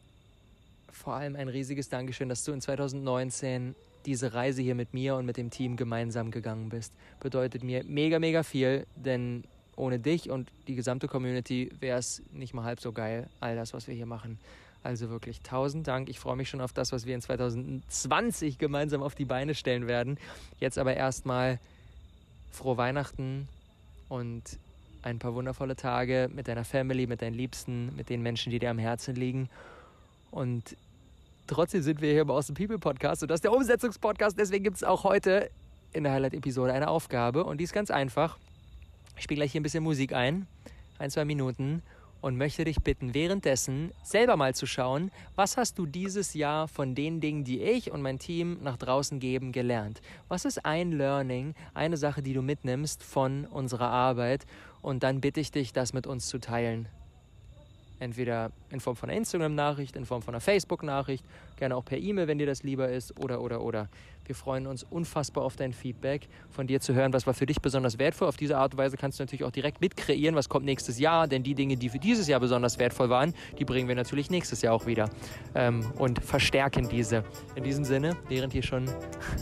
vor allem ein riesiges Dankeschön, dass du in 2019 diese Reise hier mit mir und mit dem Team gemeinsam gegangen bist. Bedeutet mir mega, mega viel, denn ohne dich und die gesamte Community wäre es nicht mal halb so geil, all das, was wir hier machen. Also wirklich tausend Dank. Ich freue mich schon auf das, was wir in 2020 gemeinsam auf die Beine stellen werden. Jetzt aber erstmal frohe Weihnachten und ein paar wundervolle Tage mit deiner Family, mit deinen Liebsten, mit den Menschen, die dir am Herzen liegen. Und trotzdem sind wir hier im Awesome People Podcast und das ist der Umsetzungspodcast. Deswegen gibt es auch heute in der Highlight-Episode eine Aufgabe und die ist ganz einfach. Ich spiele gleich hier ein bisschen Musik ein, ein, zwei Minuten und möchte dich bitten, währenddessen selber mal zu schauen, was hast du dieses Jahr von den Dingen, die ich und mein Team nach draußen geben, gelernt? Was ist ein Learning, eine Sache, die du mitnimmst von unserer Arbeit? Und dann bitte ich dich, das mit uns zu teilen. Entweder in Form von einer Instagram-Nachricht, in Form von einer Facebook-Nachricht, gerne auch per E-Mail, wenn dir das lieber ist, oder, oder, oder. Wir freuen uns unfassbar auf dein Feedback, von dir zu hören, was war für dich besonders wertvoll. Auf diese Art und Weise kannst du natürlich auch direkt mitkreieren, was kommt nächstes Jahr, denn die Dinge, die für dieses Jahr besonders wertvoll waren, die bringen wir natürlich nächstes Jahr auch wieder ähm, und verstärken diese. In diesem Sinne, während hier schon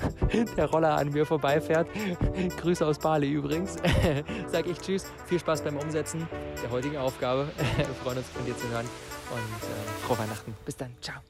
der Roller an mir vorbeifährt, Grüße aus Bali übrigens, sage ich Tschüss, viel Spaß beim Umsetzen der heutigen Aufgabe. wir freuen uns von dir zu hören und äh, frohe Weihnachten. Bis dann, ciao.